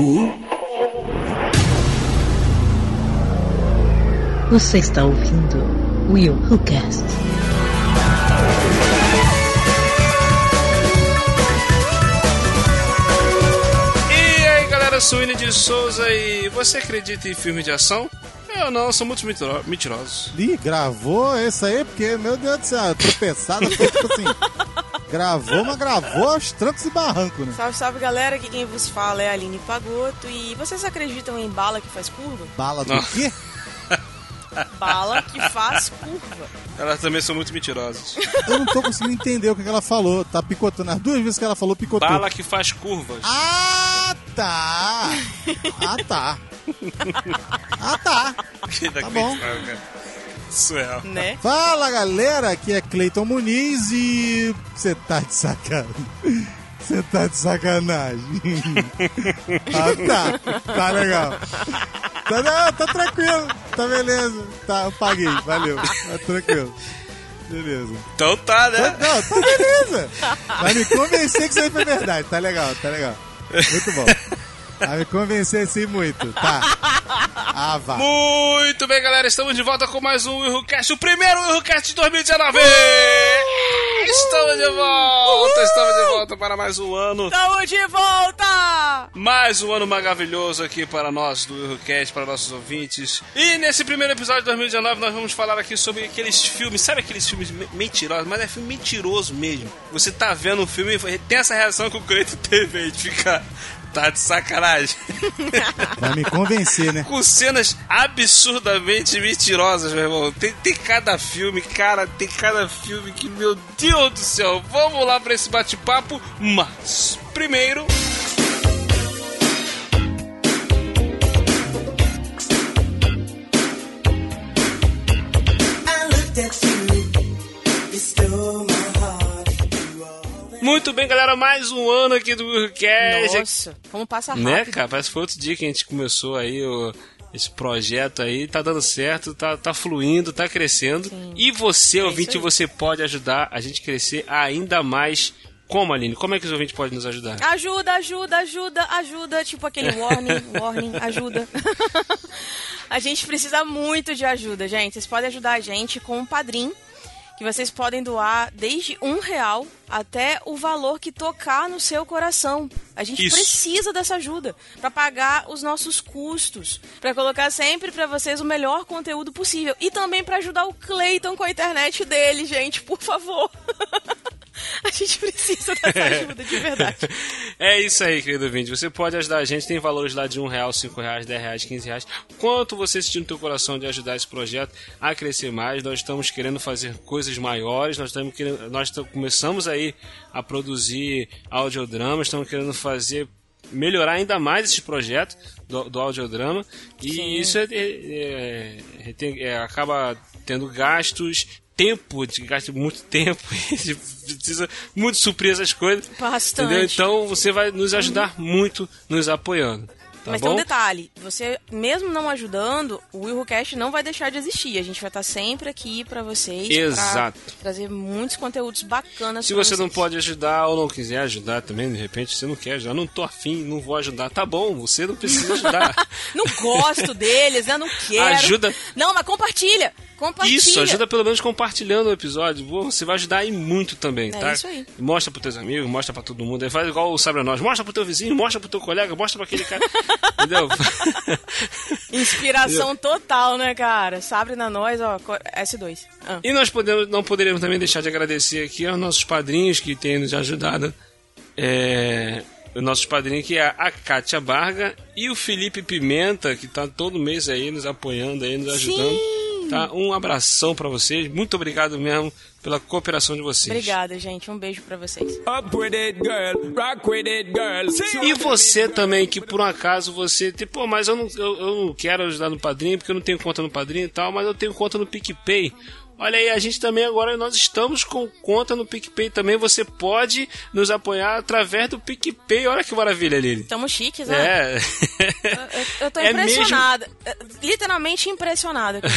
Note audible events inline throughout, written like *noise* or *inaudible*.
Who? Você está ouvindo Will Who Cast. E aí galera, eu sou o William de Souza e você acredita em filme de ação? Eu não, sou muito mentiro- mentirosos. Ih, gravou esse aí, porque, meu Deus do céu, tropeçada tipo assim. Gravou, mas gravou aos trancos e barrancos, né? Salve, salve galera, aqui quem vos fala é a Aline Pagoto e vocês acreditam em bala que faz curva? Bala do Não. quê? *laughs* Bala que faz curva. Elas também são muito mentirosas. Eu não tô conseguindo entender o que que ela falou. Tá picotando. As duas vezes que ela falou, picotou. Bala que faz curvas. Ah, tá. Ah, tá. *laughs* Ah, tá. tá bom. Surreal. Né? Fala, galera. Aqui é Cleiton Muniz e... Você tá de sacanagem. Você tá de sacanagem. ah, tá. Tá legal. Tá, não, tá tranquilo. Tá beleza. Tá, eu paguei. Valeu. Tá tranquilo. Beleza. Então tá, né? Não, tá beleza. Vai me convencer que isso aí foi verdade. Tá legal, tá legal. Muito bom. Vai me convencer assim muito. Tá. Ah, vá. Muito bem, galera, estamos de volta com mais um WilhoCast, o primeiro WilhoCast de 2019! Estamos de volta, estamos de volta para mais um ano, Tamo de volta! mais um ano maravilhoso aqui para nós do WilhoCast, para nossos ouvintes. E nesse primeiro episódio de 2019 nós vamos falar aqui sobre aqueles filmes, sabe aqueles filmes me- mentirosos, mas é filme mentiroso mesmo. Você tá vendo um filme e tem essa reação que o Cleiton teve aí de ficar... Tá de sacanagem. Vai me convencer, né? *laughs* com cenas absurdamente mentirosas, meu irmão. Tem, tem cada filme, cara, tem cada filme que, meu Deus do céu. Vamos lá pra esse bate-papo, mas primeiro. Muito bem, galera, mais um ano aqui do Cast. Nossa, como passa rápido. Né, cara? Parece que foi outro dia que a gente começou aí o- esse projeto aí. Tá dando certo, tá, tá fluindo, tá crescendo. E você, ouvinte, aí. você pode ajudar a gente crescer ainda mais. Como, Aline? Como é que os ouvintes podem nos ajudar? Ajuda, ajuda, ajuda, ajuda. Tipo aquele warning, *laughs* warning, ajuda. *laughs* a gente precisa muito de ajuda, gente. Vocês podem ajudar a gente com um padrim. Que vocês podem doar desde um real até o valor que tocar no seu coração. A gente Isso. precisa dessa ajuda para pagar os nossos custos, para colocar sempre para vocês o melhor conteúdo possível e também para ajudar o Cleiton com a internet dele, gente, por favor. *laughs* *laughs* a gente precisa dessa ajuda de verdade. *laughs* É isso aí, querido ouvinte. Você pode ajudar a gente. Tem valores lá de um real, cinco reais, dez reais, quinze reais. Quanto você sentir no teu coração de ajudar esse projeto a crescer mais, nós estamos querendo fazer coisas maiores. Nós estamos querendo, nós começamos aí a produzir audiodramas. Estamos querendo fazer melhorar ainda mais esse projeto do, do audiodrama. E Sim. isso é- é- é- é, acaba tendo gastos tempo, de gasta muito tempo, *laughs* precisa muito suprir essas coisas. Bastante. Entendeu? Então você vai nos ajudar muito nos apoiando. Tá Mas bom? tem um detalhe, você mesmo não ajudando, o WilhoCast não vai deixar de existir. A gente vai estar sempre aqui pra vocês. Exato. trazer muitos conteúdos bacanas Se você não vocês. pode ajudar ou não quiser ajudar também, de repente você não quer ajudar, não tô afim, não vou ajudar. Tá bom, você não precisa *laughs* ajudar. Não gosto deles, né? Não *laughs* quero. Ajuda. Não, mas compartilha. Isso, ajuda pelo menos compartilhando o episódio. Você vai ajudar aí muito também, É tá? isso aí. Mostra pros teus amigos, mostra pra todo mundo. Aí Faz igual o Sabre Nós. Mostra pro teu vizinho, mostra pro teu colega, mostra pra aquele cara. *laughs* Entendeu? *laughs* Inspiração total, né, cara? Sabre na nós, ó, co- S2. Ah. E nós podemos, não poderíamos também deixar de agradecer aqui aos nossos padrinhos que têm nos ajudado. É, os nossos padrinhos que é a Kátia Barga e o Felipe Pimenta, que tá todo mês aí nos apoiando, aí, nos ajudando. Tá? Um abração pra vocês. Muito obrigado mesmo pela cooperação de vocês. Obrigada, gente. Um beijo pra vocês. Up with it, girl. Rock with it, girl. E você também, que por um acaso você, tipo, pô, mas eu não, eu, eu não quero ajudar no padrinho porque eu não tenho conta no padrinho e tal, mas eu tenho conta no PicPay. Olha aí, a gente também agora, nós estamos com conta no PicPay também. Você pode nos apoiar através do PicPay. Olha que maravilha, Lili. Tamo chiques, né? É. Eu, eu tô *laughs* É mesmo- impressionada. É, Literalmente impressionada. *laughs*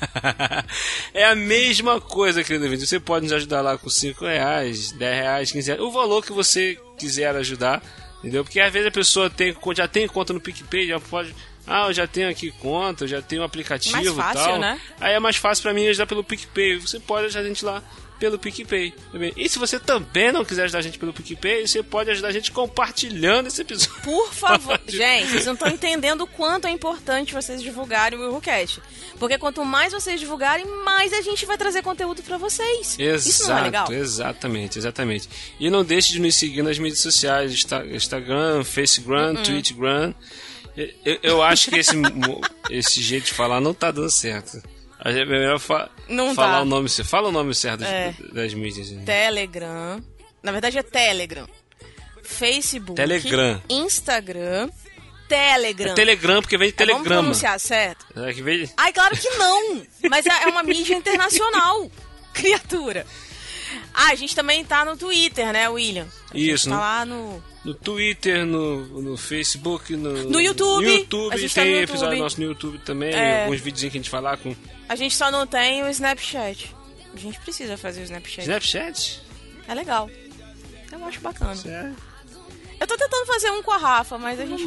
*laughs* é a mesma coisa, querido ouvinte. Você pode nos ajudar lá com 5 reais, 10 reais, 15 reais. O valor que você quiser ajudar, Entendeu? Porque às vezes a pessoa tem, já tem conta no PicPay, já pode. Ah, eu já tenho aqui conta, eu já tenho um aplicativo Mais fácil, tal. né? Aí é mais fácil pra mim ajudar pelo PicPay. Você pode ajudar a gente lá pelo PicPay. E se você também não quiser ajudar a gente pelo PicPay, você pode ajudar a gente compartilhando esse episódio. Por favor. *laughs* Gente, vocês não estão entendendo o quanto é importante vocês divulgarem o WilhoCast. Porque quanto mais vocês divulgarem, mais a gente vai trazer conteúdo pra vocês. Isso não é legal? Exatamente, exatamente. E não deixe de nos seguir nas mídias sociais, Insta- Instagram, Facegram, Uhum. Twitchgram. Eu, eu- acho que esse, *laughs* esse jeito de falar não tá dando certo. A gente- É melhor fa- Não falar tá. o nome. Fala o nome certo das, É. das mídias. né? Telegram. Na verdade é Telegram. Facebook. Telegram. Instagram. Telegram. É Telegram, porque vem de É, Vamos telegrama. pronunciar certo? É que vem... Ai, claro que não! Mas é é uma mídia internacional, *laughs* criatura. Ah, a gente também tá no Twitter, né, William? A gente Isso, Tá no- lá no. No Twitter, no, no Facebook, no, No YouTube. No YouTube, A gente tem tá no episódio YouTube. nosso no YouTube também, É. alguns vídeos que a gente fala com A gente só não tem o Snapchat. A gente precisa fazer o Snapchat. Snapchat. É legal. Eu acho bacana. Sério? Eu tô tentando fazer um com a Rafa, mas a gente.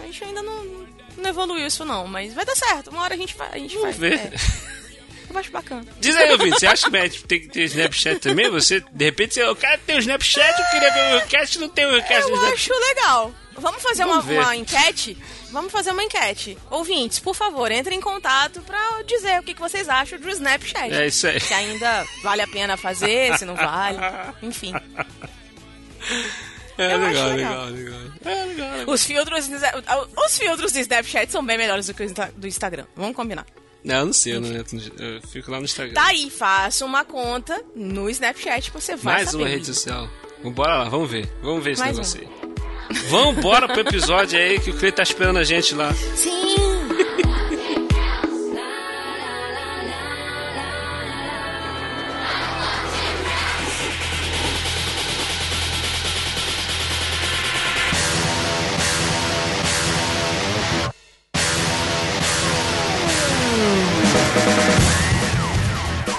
A gente ainda não, não evoluiu isso, não. Mas vai dar certo. Uma hora a gente, vai, a gente Vamos faz. ver. É. Eu acho bacana. Diz aí, ouvinte, você acha que vai tem que ter Snapchat também? Você, de repente, você, eu quero ter o Snapchat, eu queria ver o Recast, não tem o Recast no Eu acho legal. Vamos fazer Vamos uma, uma enquete? Vamos fazer uma enquete. Ouvintes, por favor, entrem em contato pra dizer o que, que vocês acham do Snapchat. É isso aí. Se ainda vale a pena fazer, se não vale. Enfim. É legal, legal, legal. legal. É legal, legal. Os filtros, os filtros do Snapchat são bem melhores do que os do Instagram. Vamos combinar. Não, eu não sei, eu, não eu fico lá no Instagram. Tá aí, faça uma conta no Snapchat, você vai Mais saber. uma rede social. Bora lá, vamos ver. Vamos ver esse Mais negócio aí. Vamos embora pro episódio aí que o Cleiton tá esperando a gente lá. Sim!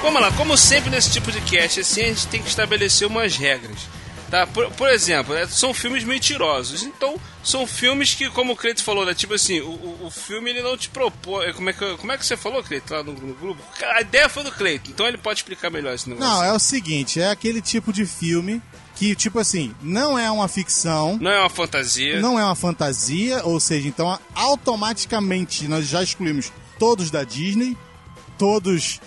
Vamos lá, como sempre nesse tipo de cast, assim, a gente tem que estabelecer umas regras. Tá? Por, por exemplo, né, são filmes mentirosos. Então, são filmes que, como o Cleiton falou, né, tipo assim, o, o, filme ele não te propõe. Como é que, como é que você falou, Cleiton, lá no, no grupo? A ideia foi do Cleiton, então ele pode explicar melhor esse negócio. Não, é o seguinte, é aquele tipo de filme que, tipo assim, não é uma ficção, Não é uma fantasia. não é uma fantasia, ou seja, então automaticamente nós já excluímos todos da Disney, todos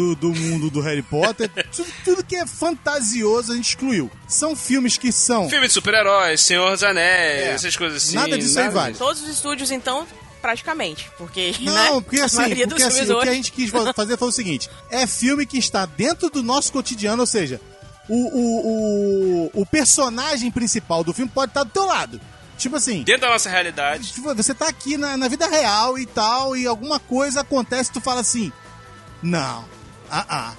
do, do mundo do Harry Potter, tudo, tudo que é fantasioso a gente excluiu. São filmes que são. Filme de super-heróis, Senhor dos Anéis, É. essas coisas assim. Nada disso aí vale. Todos os estúdios, então, praticamente. Porque, Não, né? porque a assim, maioria porque, assim filmes o que a hoje- gente quis fazer foi o seguinte: é filme que está dentro do nosso cotidiano, ou seja, o, o, o, o personagem principal do filme pode estar do teu lado. Tipo assim, Dentro da nossa realidade. tipo, você tá aqui na, na vida real e tal, e alguma coisa acontece, tu fala assim: Não, ah, ah,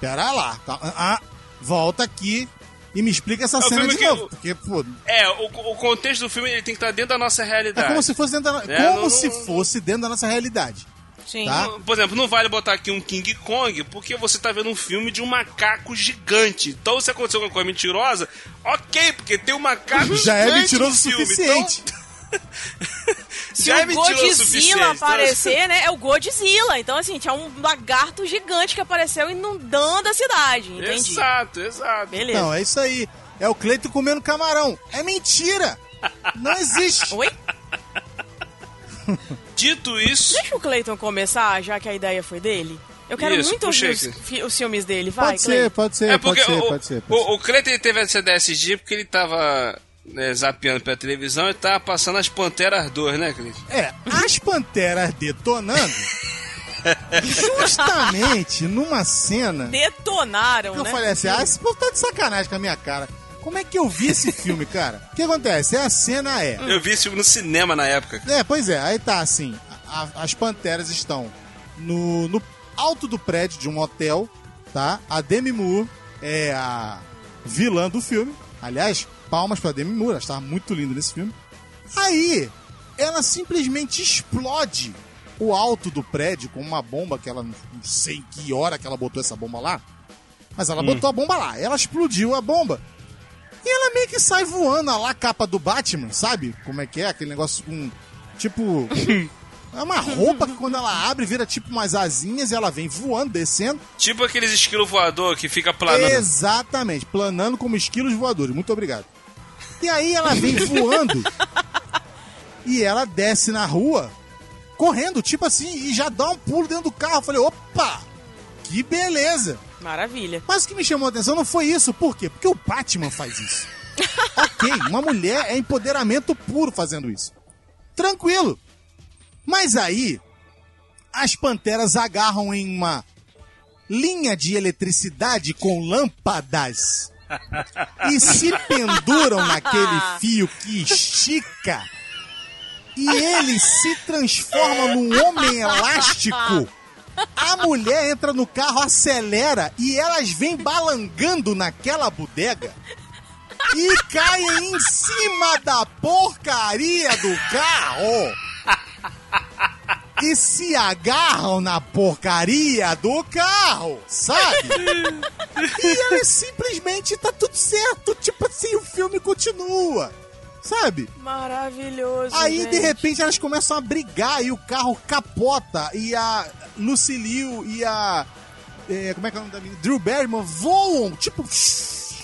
pera lá, tá, ah, ah, volta aqui e me explica essa É o cena de que- novo. Porque, pô, É, o, o contexto do filme ele tem que estar dentro da nossa é realidade. como se fosse dentro da, É, como não- se não- fosse dentro da nossa realidade. Sim. tá? Por exemplo, não vale botar aqui um King Kong porque você tá vendo um filme de um macaco gigante. Então, se aconteceu alguma coisa mentirosa, ok, porque tem um macaco Já é gigante mentiroso no o filme. suficiente. Então, *laughs* Se já o o Godzilla. Então, aparecer, né? É o Godzilla. Então, assim, tinha um lagarto gigante que apareceu inundando a cidade. Entendi. Exato, exato. Beleza. Não, é isso aí. É o Cleito comendo camarão. É mentira! Não existe! Oi? *laughs* Dito isso, Deixa o Clayton começar, já que a ideia foi dele. Eu quero Isso, muito ouvir os, os filmes dele. Vai, Pode ser, pode ser, é pode ser, o, pode ser. Pode ser. o, o Cleiton ele teve essa ideia esses dias porque ele tava né, zapeando pela televisão e tava passando as Panteras 2, né, Cleiton? É, as panteras detonando. justamente numa cena Detonaram, que eu né? falei assim: ah, esse povo tá de sacanagem com a minha cara. Como é que eu vi esse filme, cara? O que acontece? A cena é. Eu vi esse filme no cinema na época. É, pois é, aí tá assim: a- a- as panteras estão no, no alto do prédio de um hotel, tá? A Demi Moore é a vilã do filme. Aliás, palmas pra Demi Moore, ela estava muito linda nesse filme. Aí, ela simplesmente explode o alto do prédio com uma bomba que ela não sei que hora que ela botou essa bomba lá. Mas ela botou a bomba lá, ela explodiu a bomba. E ela meio que sai voando a lá a capa do Batman, sabe? Como é que é? Aquele negócio com. Tipo. *laughs* É uma roupa que quando ela abre vira tipo umas asinhas e ela vem voando, descendo. Tipo aqueles esquilo voador que fica planando. Exatamente, planando como esquilos voadores. Muito obrigado. E aí ela vem voando e ela desce na rua correndo, tipo assim, e já dá um pulo dentro do carro. Eu falei, opa, que beleza. Maravilha. Mas o que me chamou a atenção não foi isso. Por quê? Porque o Batman faz isso. ok, uma mulher é empoderamento puro fazendo isso. Tranquilo. Mas aí, as panteras agarram em uma linha de eletricidade com lâmpadas e se penduram naquele fio que estica e ele se transforma num homem elástico. A mulher entra no carro, acelera e elas vêm balangando naquela bodega e caem em cima da porcaria do carro e se agarram na porcaria do carro, sabe? e ela simplesmente tá tudo certo. Tipo assim, o filme continua. Sabe? Maravilhoso. Aí, gente. de repente, elas começam a brigar e o carro capota. E a Lucille e a. é, como é que é o nome da menina? Drew Barrymore voam, tipo. *sniffs*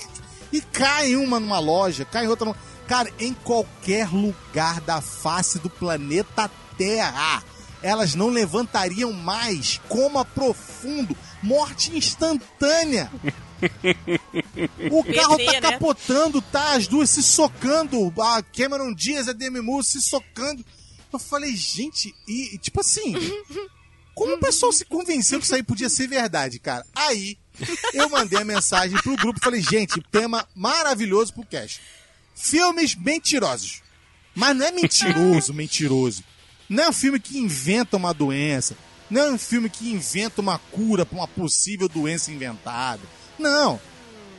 E caem uma numa loja, cai outra numa. Cara, em qualquer lugar da face do planeta Terra, elas não levantariam mais. Coma profundo, morte instantânea. *laughs* O carro tá né? capotando, tá? As duas se socando. A Cameron Diaz e a Demi Moore se socando. Eu falei, gente, e e, tipo assim, como o pessoal se convenceu que isso aí podia ser verdade, cara? Aí eu mandei a mensagem pro grupo e falei, gente, tema maravilhoso pro cast. Filmes mentirosos. Mas não é mentiroso, mentiroso. Não é um filme que inventa uma doença. Não é um filme que inventa uma cura pra uma possível doença inventada. Não.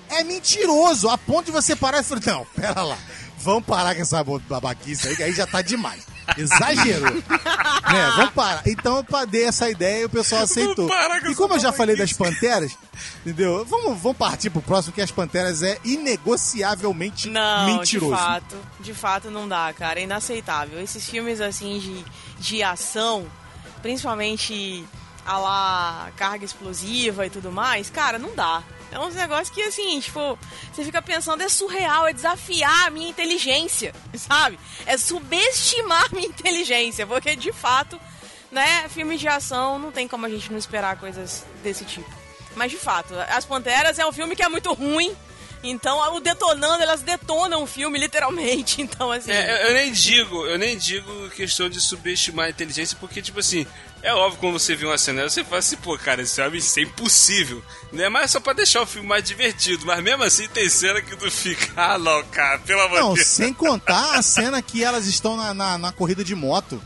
É mentiroso, a ponto de você parar e falar, não, pera lá, vamos parar com essa babaquice aí, que aí já tá demais. Exagerou. *laughs* né? Vamos parar. Então eu pa- dei essa ideia e o pessoal aceitou. E como eu já falei das babaquice. panteras, entendeu? Vamos, vamos partir pro próximo, que as panteras é inegociavelmente Não, mentiroso. de fato, de fato não dá, cara, é inaceitável. Esses filmes assim de, de ação, principalmente a lá carga explosiva e tudo mais, cara, não dá. É uns negócios que assim, tipo, você fica pensando, é surreal, é desafiar a minha inteligência, *laughs* sabe? É subestimar a minha inteligência, porque de fato, né, filmes de ação não tem como a gente não esperar coisas desse tipo. Mas de fato, As Panteras é um filme que é muito ruim. Então, o detonando, elas detonam o filme, literalmente. *laughs* Então, assim. É, eu, eu nem digo, eu nem digo questão de subestimar a inteligência, porque, tipo assim, é óbvio quando você vê uma cena, você fala assim, pô, cara, esse homem, isso é impossível. Não é mais só pra deixar o filme mais divertido, mas mesmo assim tem cena que tu fica, *laughs* ah, não, cara, pelo amor Não, de Deus. sem contar a cena que elas estão na, na, na corrida de moto.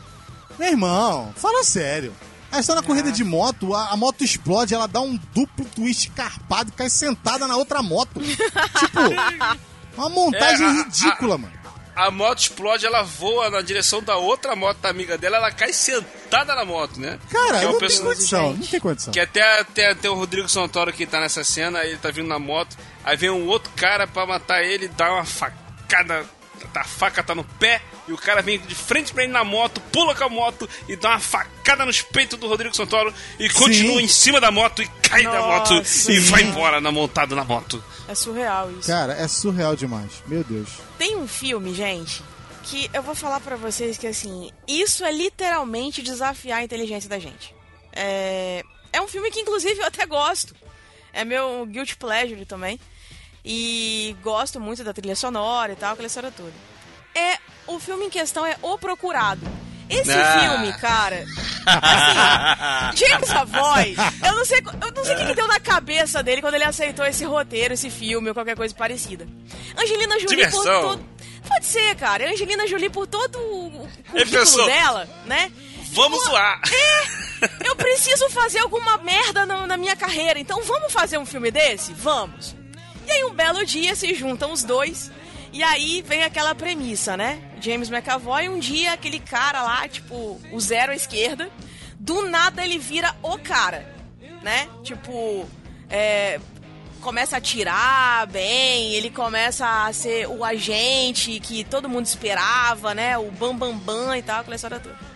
Meu irmão, fala sério. Elas estão na corrida de moto, a, a moto explode, ela dá um duplo twist carpado e cai sentada na outra moto. *laughs* tipo, uma montagem É, a- ridícula, a- mano. A moto explode, ela voa na direção da outra moto da amiga dela, ela cai sentada na moto, né? Cara, que é não tem condição, não tem condição. Que até, até, até o Rodrigo Santoro que tá nessa cena, ele tá vindo na moto, aí vem um outro cara pra matar ele, dá uma facada, a faca tá no pé, e o cara vem de frente pra ele na moto, pula com a moto e dá uma facada nos peitos do Rodrigo Santoro e continua em cima da moto e cai da moto Nossa, e vai sim. embora na montado na moto. É surreal isso. Cara, é surreal demais. Meu Deus. Tem um filme, gente, que eu vou falar pra vocês que, assim, isso é literalmente desafiar a inteligência da gente. É, é um filme que, inclusive, eu até gosto. É meu guilty pleasure também. E gosto muito da trilha sonora e tal, aquela história toda. É, o filme em questão é O Procurado. Esse Ah. filme, cara. Assim, *laughs* James Savoy, eu não sei, eu não sei o que, que deu na cabeça dele quando ele aceitou esse roteiro, esse filme ou qualquer coisa parecida. Angelina Jolie por Diversão. todo. Pode ser, cara. Angelina Jolie por todo o Ele currículo dela, né? Vamos zoar! Eu preciso fazer alguma merda na, na minha carreira, então vamos fazer um filme desse? Vamos. E aí um belo dia se juntam os dois, e aí vem aquela premissa, né? James McAvoy, um dia aquele cara lá, tipo, o zero à esquerda, do nada ele vira o cara, né? Tipo, é, começa a atirar bem, ele começa a ser o agente que todo mundo esperava, né? O bambambam bam, bam e tal, aquela história toda.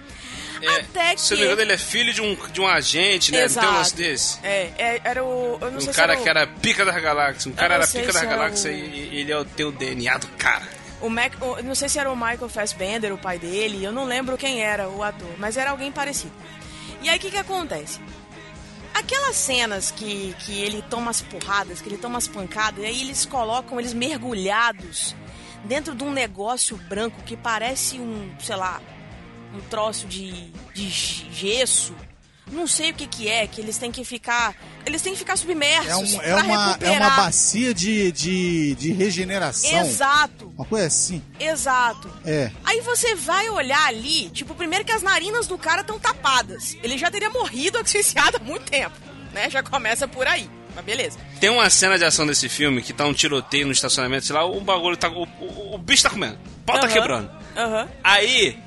É, Até que. Se não me engano, ele é filho de um, de um agente, né? Exato. Não tem um lance desse? É, é, era o. Eu não sei Um se cara era o- que era pica das galáxias. Um cara era sei pica se das galáxias o- e ele é o- tem o DNA do cara. O Mac, o- não sei se era o Michael Fassbender, o pai dele, eu não lembro quem era o ator, mas era alguém parecido. E aí o que, que acontece? Aquelas cenas que, que ele toma as porradas, que ele toma as pancadas, e aí eles colocam eles mergulhados dentro de um negócio branco que parece um, sei lá, um troço de, de gesso. Não sei o que que é, que eles têm que ficar. Eles têm que ficar submersos. É, um- é pra uma, é recuperar. uma bacia de, de, de regeneração. Exato, Uma coisa assim. exato. É. Aí você vai olhar ali, tipo, primeiro que as narinas do cara estão tapadas. Ele já teria morrido *laughs* asfixiado há muito tempo, né? Já começa por aí. Mas beleza. Tem uma cena de ação desse filme que tá um tiroteio no estacionamento, sei lá, o bagulho tá. O, o- o bicho tá comendo. O pau tá Aham. quebrando. Aham. Aí,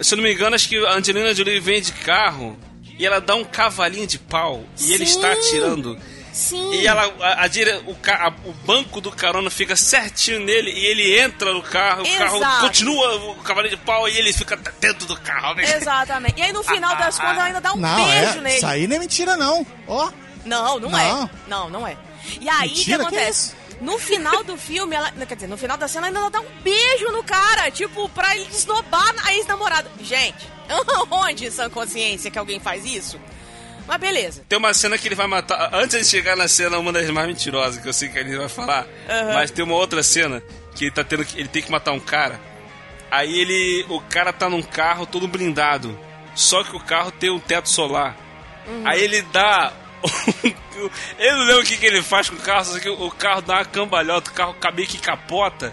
se eu não me engano, acho que a Angelina Jolie vem de carro e ela dá um cavalinho de pau e ele Sim. está atirando. Sim. E ela, a, a dire- o, a- o banco do carona fica certinho nele e ele entra no carro, o carro Exato. continua o cavalinho de pau e ele fica dentro do carro. Né? Exatamente. E aí no final das contas ela ainda dá um Não, beijo é. nele. Isso aí não é mentira, não. Ó. Não, não, Não. é. Não, não é. E aí o que Mentira, que acontece? No final do filme, ela. Quer dizer, no final da cena, ela ainda dá um beijo no cara, tipo, pra ele esnobar a ex-namorada. Gente, *laughs* onde sã consciência que alguém faz isso? Mas beleza. Tem uma cena que ele vai matar. Antes de chegar na cena, uma das mais mentirosas que eu sei que ele vai falar. Aham. Mas tem uma outra cena que ele tá tendo que. Ele tem que matar um cara. Aí ele. O cara tá num carro todo blindado. Só que o carro tem um teto solar. Uhum. Aí ele dá. *laughs* eu não lembro o que, que ele faz com o carro, só que o carro dá uma cambalhota, o carro meio que capota.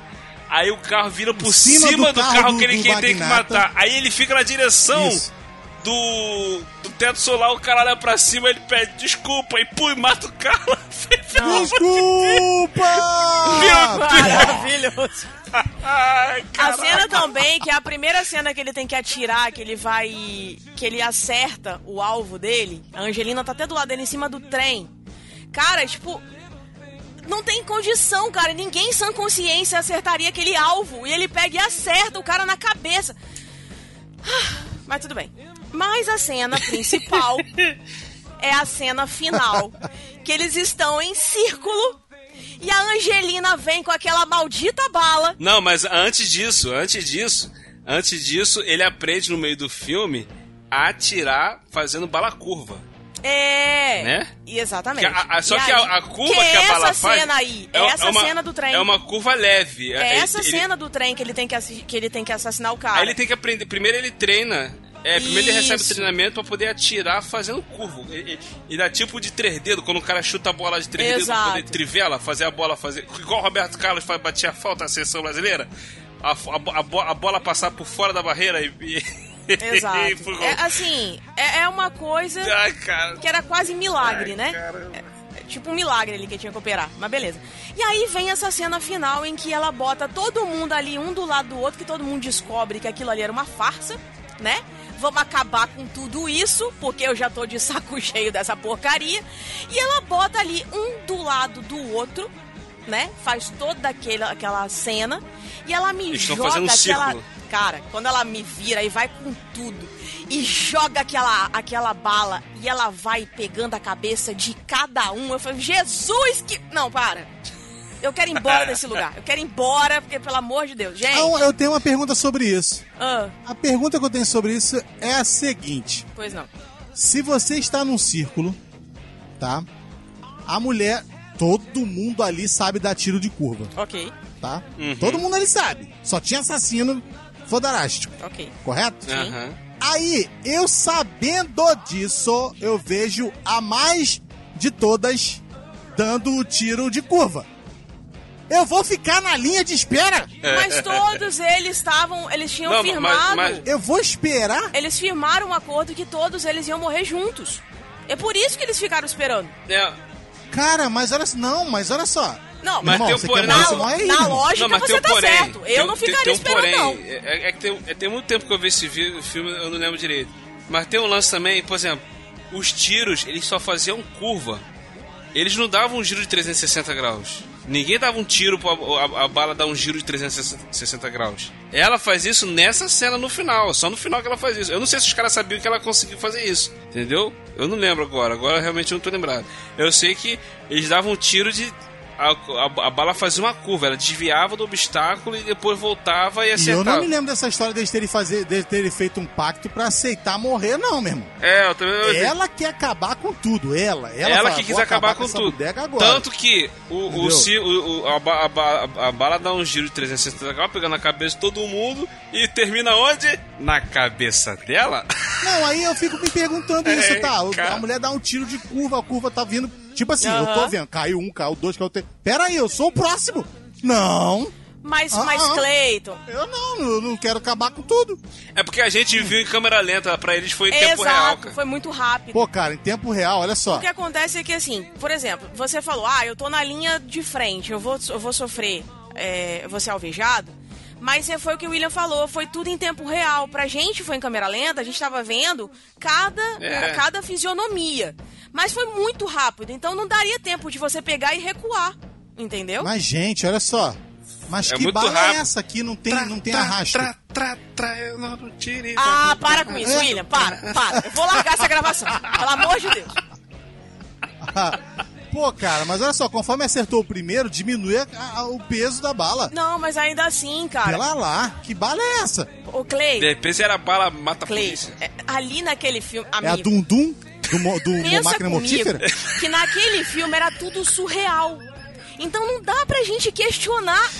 Aí o carro vira por cima cima, do do, carro carro do- que ele do tem que matar. Aí ele fica na direção Isso. do, do teto solar, o cara olha pra cima, ele pede desculpa e pum, mata o carro. *laughs* Desculpa! Maravilhoso. *laughs* Ai, A cena também, que é a primeira cena que ele tem que atirar, que ele vai. que ele acerta o alvo dele. A Angelina tá até do lado dele em cima do trem. Cara, tipo. Não tem condição, cara. Ninguém em sã consciência acertaria aquele alvo. E ele pega e acerta o cara na cabeça. Ah, Mas tudo bem. Mas a cena principal *laughs* é a cena final. Que eles estão em círculo. E a Angelina vem com aquela maldita bala. Não, mas antes disso, antes disso, antes disso, ele aprende no meio do filme a atirar fazendo bala curva. É. Né? Exatamente. Que a- a- só que a, a curva que, é a bala essa faz. cena aí. É, é essa uma- cena do trem. É uma curva leve. É essa ele, cena do trem que ele tem que, que ele tem que assassinar o cara. Aí ele tem que aprender. Primeiro ele treina. É, primeiro ele recebe Isso. treinamento pra poder atirar fazendo curva. Ele, ele- dá tipo de três dedos, quando o cara chuta a bola de três dedos pra Exato. poder trivela, fazer a bola fazer. Igual o Roberto Carlos batia a falta na seleção brasileira. A, a, a bo- a bola passar por fora da barreira e. e- *laughs* Exato. e. É, assim, é, é uma coisa que era quase milagre, Ai, né? caramba. É tipo um milagre ali que tinha que operar, mas beleza. E aí vem essa cena final em que ela bota todo mundo ali, um do lado do outro, que todo mundo descobre que aquilo ali era uma farsa, né? Vamos acabar com tudo isso, porque eu já tô de saco *laughs* cheio dessa porcaria. E ela bota ali um do lado do outro, né? Faz toda aquela, aquela cena. E ela me Eles joga um aquela. círculo. Cara, quando ela me vira e vai com tudo e joga aquela, aquela bala e ela vai pegando a cabeça de cada um, eu falo, Jesus, que. Não, para. Eu quero ir embora desse lugar. Eu quero ir embora, porque, pelo amor de Deus. Gente. Então, eu tenho uma pergunta sobre isso. Ah, A pergunta que eu tenho sobre isso é a seguinte: pois não. se você está num círculo, tá? A mulher, todo mundo ali sabe dar tiro de curva, Ok, tá? Uhum. Todo mundo ali sabe. Só tinha assassino fodarástico, ok. correto? Aham. Aí, eu sabendo disso, eu vejo a mais de todas dando o tiro de curva. Eu vou ficar na linha de espera? Mas todos eles estavam. Eles tinham Não, mas- firmado. mas- Eu vou esperar? Eles firmaram um acordo que todos eles iam morrer juntos. É por isso que eles ficaram esperando. É, Cara, mas olha só. Não, mas olha só. Não, Mas Irmão, tem um você porém- quer na, morre aí, na lógica Não, mas você um tá porém. certo. Eu Tem- não ficaria tem um esperando, porém. não. É, é que tem, é, tem muito tempo que eu vi esse filme, eu não lembro direito. Mas tem um lance também, por exemplo, os tiros, eles só faziam curva. eles não davam um giro de 360 graus. Ninguém dava um tiro pra a, a, bala dar um giro de 360 graus. Ela faz isso nessa cena no final, só no final que ela faz isso. Eu não sei se os caras sabiam que ela conseguiu fazer isso, entendeu? Eu não lembro agora, agora realmente eu não tô lembrado. Eu sei que eles davam um tiro de a, a, a, bala fazia uma curva, ela desviava do obstáculo e depois voltava e acertava. E eu não me lembro dessa história deles terem, fazer, deles terem feito um pacto para aceitar morrer, não, meu irmão. É, eu também. Eu... Ela quer acabar com tudo, ela. Ela, ela fala, que quis acabar, com, com tudo. Tanto que o, o, o, a, a, bala dá um giro de 360 graus, pegando a cabeça de todo mundo e termina onde? Na cabeça dela? Não, aí eu fico me perguntando isso, *laughs* é, tá? Cara... A mulher dá um tiro de curva, a curva tá vindo Tipo assim, eu tô vendo, caiu um, caiu dois, caiu três. Pera aí, eu sou o próximo. Não. Mas, ah, mas ah, Cleiton. Eu não, eu não quero acabar com tudo. É porque a gente viu em câmera lenta, pra eles foi em Exato, tempo real. Cara. Foi muito rápido. Pô, cara, em tempo real, olha só. O que acontece é que, assim, por exemplo, você falou, ah, eu tô na linha de frente, eu vou, eu vou sofrer, é, eu vou ser alvejado. Mas é, foi o que o William falou, foi tudo em tempo real. Pra gente foi em câmera lenta, a gente tava vendo cada, é. cada fisionomia. Mas foi muito rápido, então não daria tempo de você pegar e recuar. Entendeu? Mas, gente, olha só. Mas é que bala é rápido. é essa aqui? Não tem, tra, não tem tra, arrasto. Tra, tra, tra, eu não tire, ah, para com isso, é. William. Para, para. Eu vou largar essa gravação. Pelo amor de Deus. *laughs* Pô, cara, mas olha só, conforme acertou o primeiro, diminui a, a, o peso da bala. Não, mas ainda assim, cara. Pela lá, que bala é essa? O Clay. De repente era bala mata Clay, polícia. É, ali naquele filme. Amigo, é a Dum Dum? Do, do, do máquina mortífera? Que naquele filme era tudo surreal. Então não dá pra gente questionar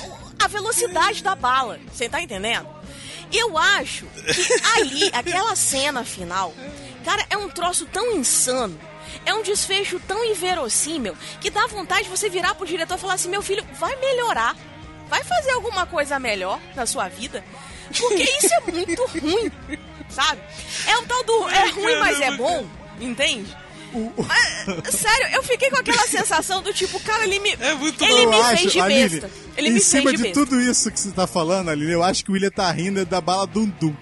a velocidade da bala. Você tá entendendo? Eu acho que ali, aquela cena final, cara, é um troço tão insano é um desfecho tão inverossímil que dá vontade de você virar pro diretor e falar assim: meu filho, vai melhorar. Vai fazer alguma coisa melhor na sua vida. Porque isso é muito *laughs* ruim, sabe? É um tal do. É ruim, mas é bom, entende? Mas, sério, eu fiquei com aquela *laughs* sensação do tipo, cara, ele me, é muito ele me acho, fez de Aline, besta. Ele em me cima fez de, de tudo isso que você tá falando, Aline, eu acho que o William tá rindo da bala Dum Dum.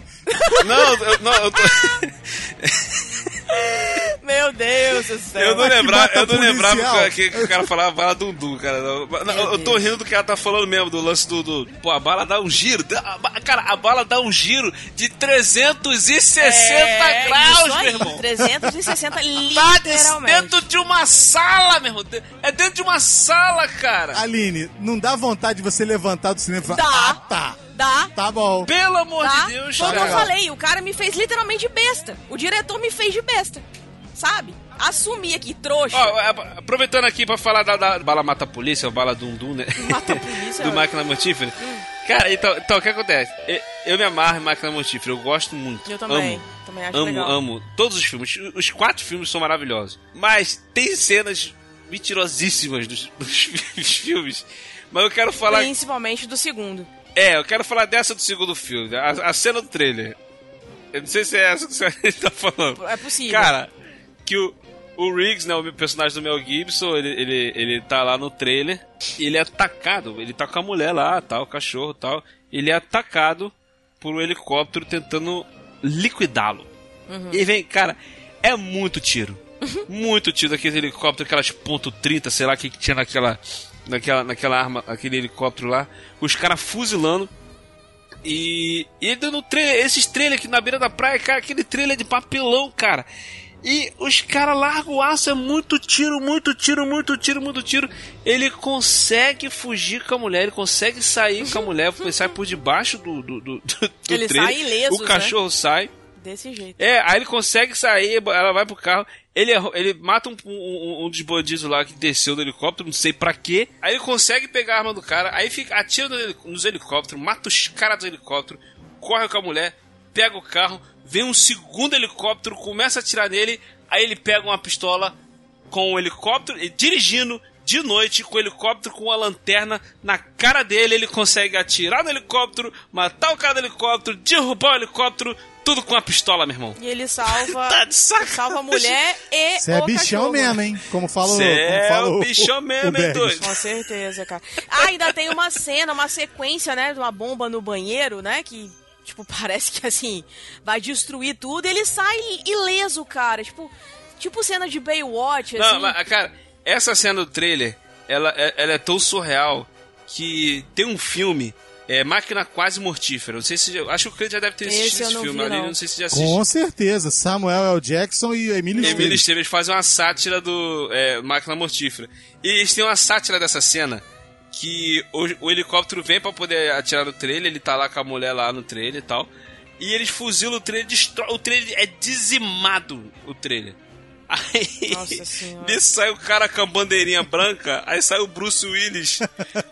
Não, eu, não, eu tô... *laughs* *laughs* Meu Deus do céu. Eu não lembrava, eu não lembrava que, que, o cara falava bala Dundu, cara. Não, não, eu tô rindo do que ela tá falando mesmo, do lance do, do. Pô, a bala dá um giro. Cara, a bala dá um giro de 360 é, graus, meu irmão. 360 tá *laughs* literalmente. Tá dentro de uma sala, meu irmão. É dentro de uma sala, cara. Aline, não dá vontade de você levantar do cinema e falar. Dá. Ah, tá. Dá. Tá bom. Pelo amor Dá. de Deus, Como eu falei, o cara me fez literalmente besta. O diretor me fez de besta. Sabe? Assumi aqui, trouxa. Ó, aproveitando aqui pra falar da, da bala mata polícia, ou bala dum dum, né? *laughs* Mata polícia. *laughs* Do é máquina mortífera. Hum. Cara, então, então o que acontece? Eu, eu, me amarro em máquina mortífera, eu gosto muito. Eu também. Amo. Também acho amo, legal. amo. Todos os filmes. Os quatro filmes são maravilhosos. Mas tem cenas mentirosíssimas dos, *laughs* dos filmes. Mas eu quero falar. Principalmente do segundo. É, eu quero falar dessa do segundo filme, a, a cena do trailer. Eu não sei se é essa que você *laughs* tá falando. É possível. Cara, que o, o Riggs, né, o personagem do Mel Gibson, ele, ele, ele tá lá no trailer e ele é atacado. Ele tá com a mulher lá, tal, o cachorro tal. Ele é atacado por um helicóptero tentando liquidá-lo. Uhum. E vem, cara, é muito tiro. *laughs* muito tiro daquele helicóptero, aquelas ponto .30, sei lá, que tinha naquela naquela, naquela arma, aquele helicóptero lá, os caras fuzilando. E, e ele dando trailer, esses trailers aqui na beira da praia, cara, aquele trailer de papelão, cara. E os caras largam o aço, é muito tiro, muito tiro, muito tiro, muito tiro. Ele consegue fugir com a mulher, ele consegue sair com a mulher, *laughs* sai por debaixo do, do, do, do ele trailer. Sai ileso, o cachorro né? sai. Desse jeito. É, aí ele consegue sair, ela vai pro carro. Ele, ele mata um, um, um dos bandidos lá que desceu do helicóptero, não sei pra quê. Aí ele consegue pegar a arma do cara, aí fica, atira nos helicópteros, mata os caras do helicóptero, corre com a mulher, pega o carro, vem um segundo helicóptero, começa a atirar nele, aí ele pega uma pistola com o helicóptero, dirigindo de noite com o helicóptero com uma lanterna na cara dele, ele consegue atirar no helicóptero, matar o cara do helicóptero, derrubar o helicóptero, tudo com a pistola, meu irmão. E ele salva. *laughs* tá de salva a mulher e. Você é bichão cachorro. mesmo, hein? Como falou. Você é fala o bichão mesmo, hein, doido? Com certeza, cara. Ah, ainda tem uma cena, uma sequência, né? De uma bomba no banheiro, né? Que, tipo, *laughs* parece que assim, vai destruir tudo. Ele sai ileso, cara. Tipo, tipo cena de Baywatch, assim. Não, mas, cara. essa cena do trailer, ela, é- ela é tão surreal que tem um filme, é, Máquina Quase Mortífera. Não sei se. Acho que o Cleiton já deve ter Esse assistido esse filme vi, ali. não. Não sei se já assistiu. Com certeza. Samuel L. Jackson e Emílio Emílio Esteves. Esteves fazem uma sátira do é, Máquina Mortífera. E eles têm uma sátira dessa cena que o, o helicóptero vem pra poder atirar no trailer, ele tá lá com a mulher lá no trailer e tal. E eles fuzilam o trailer, destrói, o trailer é dizimado, o trailer. Aí Nossa Senhora. nisso sai o cara com a bandeirinha branca, aí sai o Bruce Willis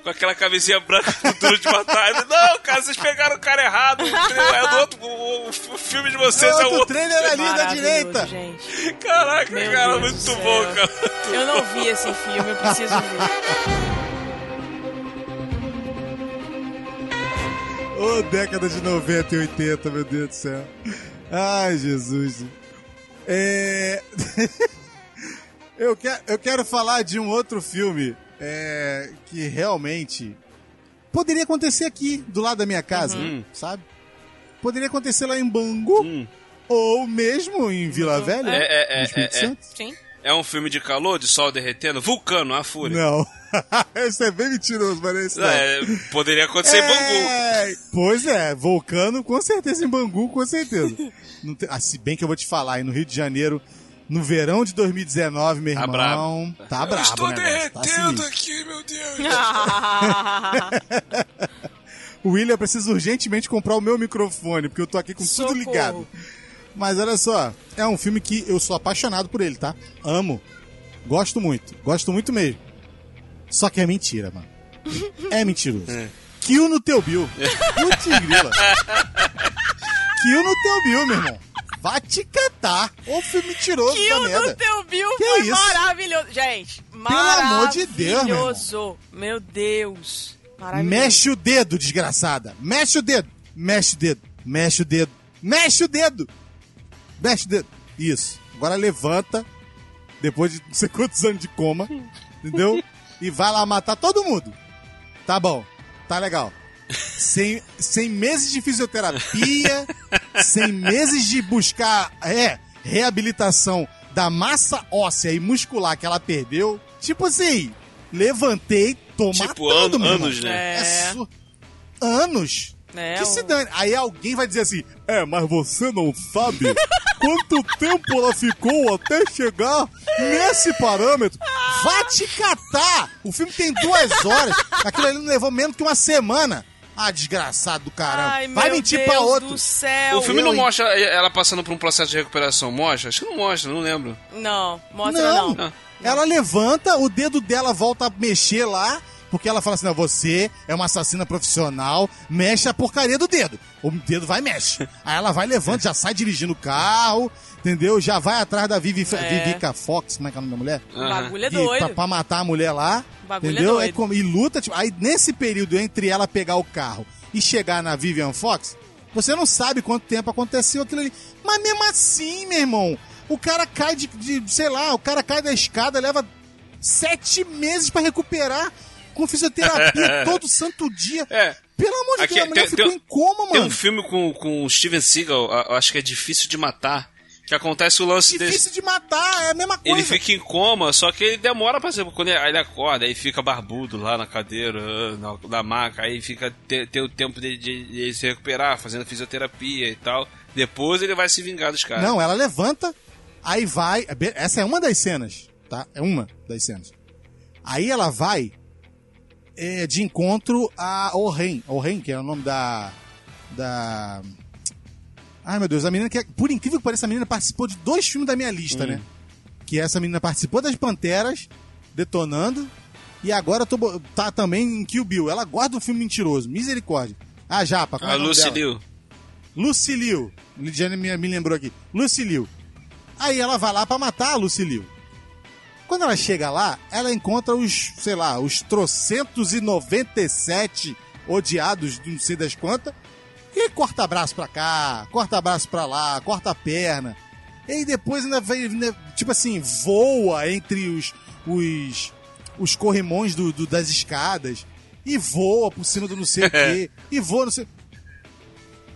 com aquela cabecinha branca com duro de matar. Ele, Não, cara, vocês pegaram o cara errado. O, trailer é do outro, o, o filme de vocês é o Outro outro. trailer ali da direita. gente. Caraca, Meu cara, Deus muito do bom, cara. Eu não vi esse filme, eu preciso ver. Ô, década de 90 e 80, meu Deus do céu. Ai, Jesus. É... *laughs* eu, quero, eu quero falar de um outro filme é, que realmente poderia acontecer aqui, do lado da minha casa, Uhum. sabe? Poderia acontecer lá em Bangu, Hum. ou mesmo em Vila Velha, É, é, é, no Espírito é, é. Santo. Sim. É um filme de calor, de sol derretendo? Vulcano, a fúria. Não. *laughs* Isso é bem mentiroso, mas não é não. É, poderia acontecer em Bangu. É, Pois é, Vulcano com certeza em Bangu, com certeza. *laughs* Não tem- ah, se bem que eu vou te falar, aí no Rio de Janeiro, no verão de 2019, meu Tá irmão, brabo. tá brabo, Eu estou o negócio, tá derretendo sinistro. aqui, meu Deus. O *laughs* William precisa urgentemente comprar o meu microfone, porque eu tô aqui com tudo Socorro. ligado. Mas olha só, é um filme que eu sou apaixonado por ele, tá? Amo. Gosto muito. Gosto muito mesmo. Só que é mentira, mano. É mentiroso. Kill no teu Bill. Putz, grila. Kill no teu Bill, meu irmão. Vai te catar. Ô filme mentiroso Que da o do merda. teu Bill Que foi isso? maravilhoso. Gente, amor de Deus, meu irmão. maravilhoso. Meu Deus. Maravilhoso. Mexe o dedo, desgraçada. Mexe o dedo. Mexe o dedo. Mexe o dedo. Mexe o dedo. Mexe o dedo. Isso. Agora levanta, depois de não sei quantos anos de coma, *laughs* entendeu? E vai lá matar todo mundo. Tá bom. Tá legal. Sem, sem meses de fisioterapia, *laughs* sem meses de buscar é, reabilitação da massa óssea e muscular que ela perdeu. Tipo assim, levantei, tô Tipo, matando, an- anos, né? É. su- Anos. É, que se dane. Aí alguém vai dizer assim: É, mas você não sabe *laughs* quanto tempo ela ficou até chegar nesse parâmetro? Vá te catar! O filme tem duas horas. Aquilo ali não levou menos que uma semana. Ah, desgraçado do caramba. Ai, vai mentir Deus pra outro. do céu. O filme eu, não mostra ela passando por um processo de recuperação. Mostra? Acho que não mostra, não lembro. Não, mostra não. Ah. Ela levanta, o dedo dela volta a mexer lá, porque ela fala assim: não, você é uma assassina profissional, mexe a porcaria do dedo. O dedo vai e mexe. Aí ela vai, levanta, já sai dirigindo o carro, entendeu? Já vai atrás da Vivi, É. Vivica Fox, como é que é o nome da mulher? O bagulho é E doido. pra, pra matar a mulher lá. O bagulho é entendeu? doido. como- e luta, tipo, aí nesse período entre ela pegar o carro e chegar na Vivian Fox, você não sabe quanto tempo aconteceu aquilo ali. Mas mesmo assim, meu irmão, o cara cai de, de- sei lá, o cara cai da escada, leva sete meses pra recuperar com fisioterapia *laughs* todo santo dia. É. Pelo amor de Aqui, Deus, a mulher tem- ficou tem- em coma, Tem mano. um filme com, com o Steven Seagal, eu acho que é Difícil de Matar, que acontece o lance desse. Difícil de matar, é a mesma coisa. Ele fica em coma, só que ele demora pra ser. Quando ele, ele acorda, aí fica barbudo lá na cadeira, ah, na, na maca, aí fica ter, ter o tempo de, de- de se recuperar, fazendo fisioterapia e tal. Depois ele vai se vingar dos caras. Não, ela levanta, aí vai. Essa é uma das cenas, tá? É uma das cenas. Aí ela vai é, de encontro a Oren. Oren, que é o nome da. Da. Ai meu Deus, a menina que. é- Por incrível que pareça, a menina participou de dois filmes da minha lista, né? Que essa menina participou das Panteras, detonando. E agora tô tá também em Kill Bill. Ela gosta do filme mentiroso. Misericórdia. Ah, Japa, como é A o nome Lucy dela? Liu. Lucilio. Lidiane me, me lembrou aqui. Lucilio. Aí ela vai lá pra matar a Lucilio. Quando ela chega lá, ela encontra os, sei lá, os trocentos e noventa e sete odiados de não sei das quantas. E corta braço pra cá, corta braço pra lá, corta a perna. E depois ainda vem, ainda, tipo assim, voa entre os, os, os corrimões do, do- das escadas. E voa por cima do não sei o *laughs* quê. E voa, não sei...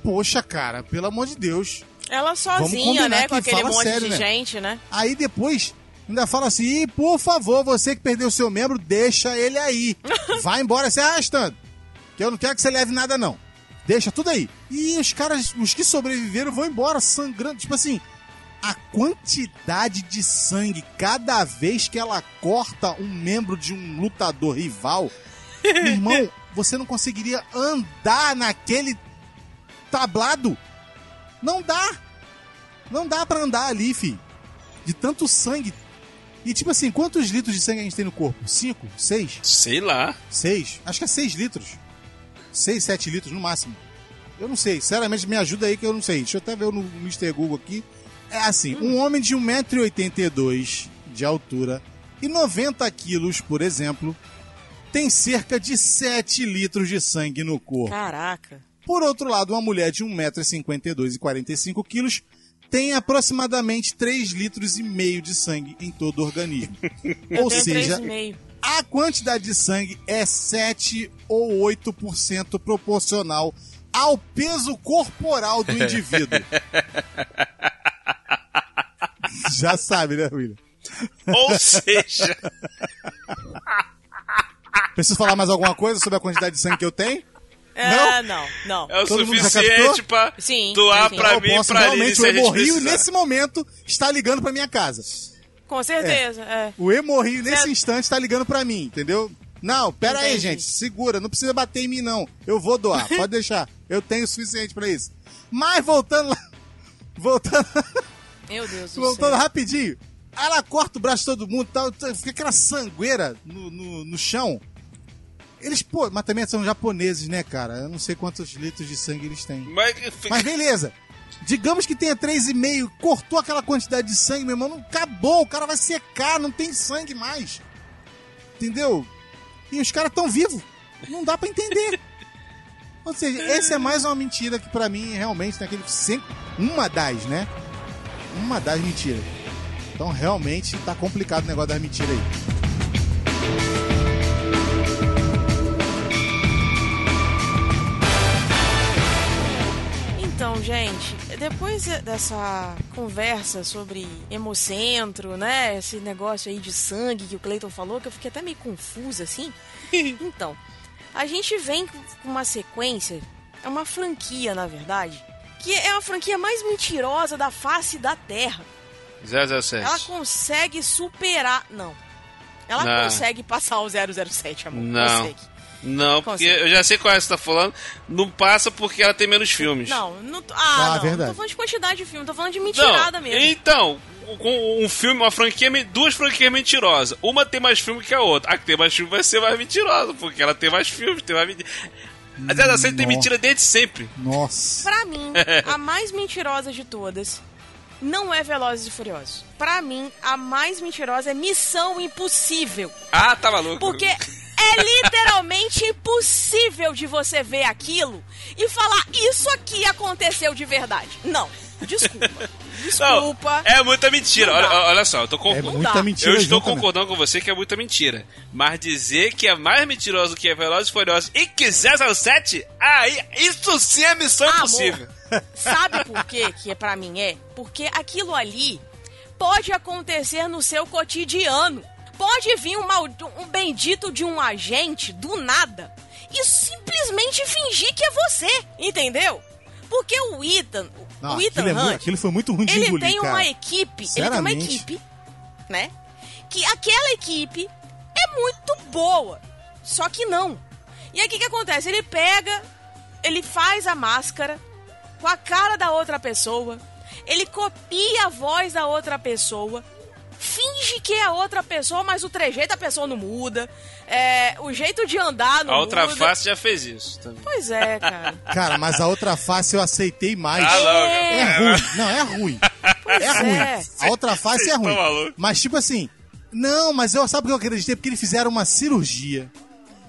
Poxa, cara, pelo amor de Deus. Ela sozinha, né? que Com aquele fala monte sério, de né? gente, né? Aí depois Ainda fala assim, "Ih, por favor, você que perdeu seu membro, deixa ele aí. *laughs* Vai embora se arrastando. Que eu não quero que você leve nada, não. Deixa tudo aí. E os caras, os que sobreviveram, vão embora sangrando. Tipo assim, a quantidade de sangue cada vez que ela corta um membro de um lutador rival, *laughs* irmão, você não conseguiria andar naquele tablado. Não dá. Não dá pra andar ali, fi. De tanto sangue. E tipo assim, quantos litros de sangue a gente tem no corpo? Cinco? Seis? Sei lá. Seis? Acho que é seis litros. Seis, sete litros no máximo. Eu não sei. Sinceramente, me ajuda aí que eu não sei. Deixa eu até ver no Mr. Google aqui. É assim, um homem de 1,82m de altura e 90 quilos, por exemplo, tem cerca de 7 litros de sangue no corpo. Caraca. Por outro lado, uma mulher de 1,52m e 45 quilos tem aproximadamente 3 litros e meio de sangue em todo o organismo. *laughs* Ou seja, 3,5. a quantidade de sangue é 7 ou 8% proporcional ao peso corporal do indivíduo. *laughs* Já sabe, né, William? Ou seja, *laughs* Preciso falar mais alguma coisa sobre a quantidade de sangue que eu tenho? É, não, não. é o Todo suficiente pra Sim, doar sim. pra eu mim e posso pra realmente, Alice. o se a gente nesse momento está ligando pra minha casa. Com certeza, é. O hemorrio nesse Certo. instante está ligando pra mim, entendeu? Não, pera aí, Entendi. gente, segura, não precisa bater em mim não. Eu vou doar, pode *laughs* deixar. Eu tenho o suficiente pra isso. Mas voltando lá, voltando, *laughs* Meu Deus do voltando céu. rapidinho. Ela corta o braço de todo mundo, tal, fica aquela sangueira no, no, no chão. Eles, pô, mas também são japoneses, né, cara? Eu não sei quantos litros de sangue eles têm. Mas, Mas beleza. Digamos que tenha 3,5, cortou aquela quantidade de sangue, meu irmão, não acabou, o cara vai secar, não tem sangue mais. Entendeu? E os caras tão vivos. Não dá pra entender. *laughs* Ou seja, essa é mais uma mentira que pra mim realmente tem aquele sempre uma das, né? Uma das mentiras. Então realmente tá complicado o negócio das mentiras aí. Gente, depois dessa conversa sobre hemocentro, né? Esse negócio aí de sangue que o Cleiton falou, que eu fiquei até meio confusa, assim. *laughs* Então, a gente vem com uma sequência, é uma franquia, na verdade, que é a franquia mais mentirosa da face da Terra. 007. Ela consegue superar. Não. Ela Não. consegue passar o 007, amor. Não. Consegue. Não, porque Consegue. eu já sei qual é que você tá falando. Não passa porque ela tem menos filmes. Não, não. tô- Ah, Ah, não. Não verdade. tô falando de quantidade de filme, tô falando de Não, mentirada mesmo. Então, com um filme, uma franquia, duas franquias mentirosas. Uma tem mais filme que a outra. A que tem mais filme vai ser mais mentirosa, porque ela tem mais filmes, tem mais mentira. A 007 tem Nossa. mentira desde sempre. Nossa. Pra mim, *laughs* a mais mentirosa de todas não é Velozes e Furiosos. Pra mim, a mais mentirosa é Missão Impossível. Ah, tá maluco. Porque é literalmente impossível de você ver aquilo e falar isso aqui aconteceu de verdade. Não, desculpa. *laughs* Não, Desculpa. é muita mentira. Não Olha, olha só, eu tô É concordando. muita dá. mentira Eu estou concordando com você que é muita mentira. Mas dizer que é mais mentiroso que é Velozes e Furiosos e que 007, aí, isso sim é missão Amor. impossível. *laughs* Sabe por quê que é pra mim é? Porque aquilo ali pode acontecer no seu cotidiano. Pode vir um, mal, um bendito de um agente do nada e simplesmente fingir que é você, entendeu? Porque o Ethan, Não, o Ethan aquilo, é Hunt, aquilo foi muito ruim de ele engolir, tem cara. uma equipe, ele tem uma equipe, né? Que aquela equipe é muito boa. Só que não. E aí o que, que acontece? Ele pega, ele faz a máscara com a cara da outra pessoa, ele copia a voz da outra pessoa, finge que é a outra pessoa, mas o trejeito da pessoa não muda, é, o jeito de andar não A outra muda. face já fez isso também. Pois é, cara. *laughs* Cara, mas a outra face eu aceitei mais. Ah, não, É É. ruim. Não, é ruim. É ruim. é. A outra face é ruim. Mas tipo assim, não, mas eu sabe o que eu acreditei? Porque eles fizeram uma cirurgia.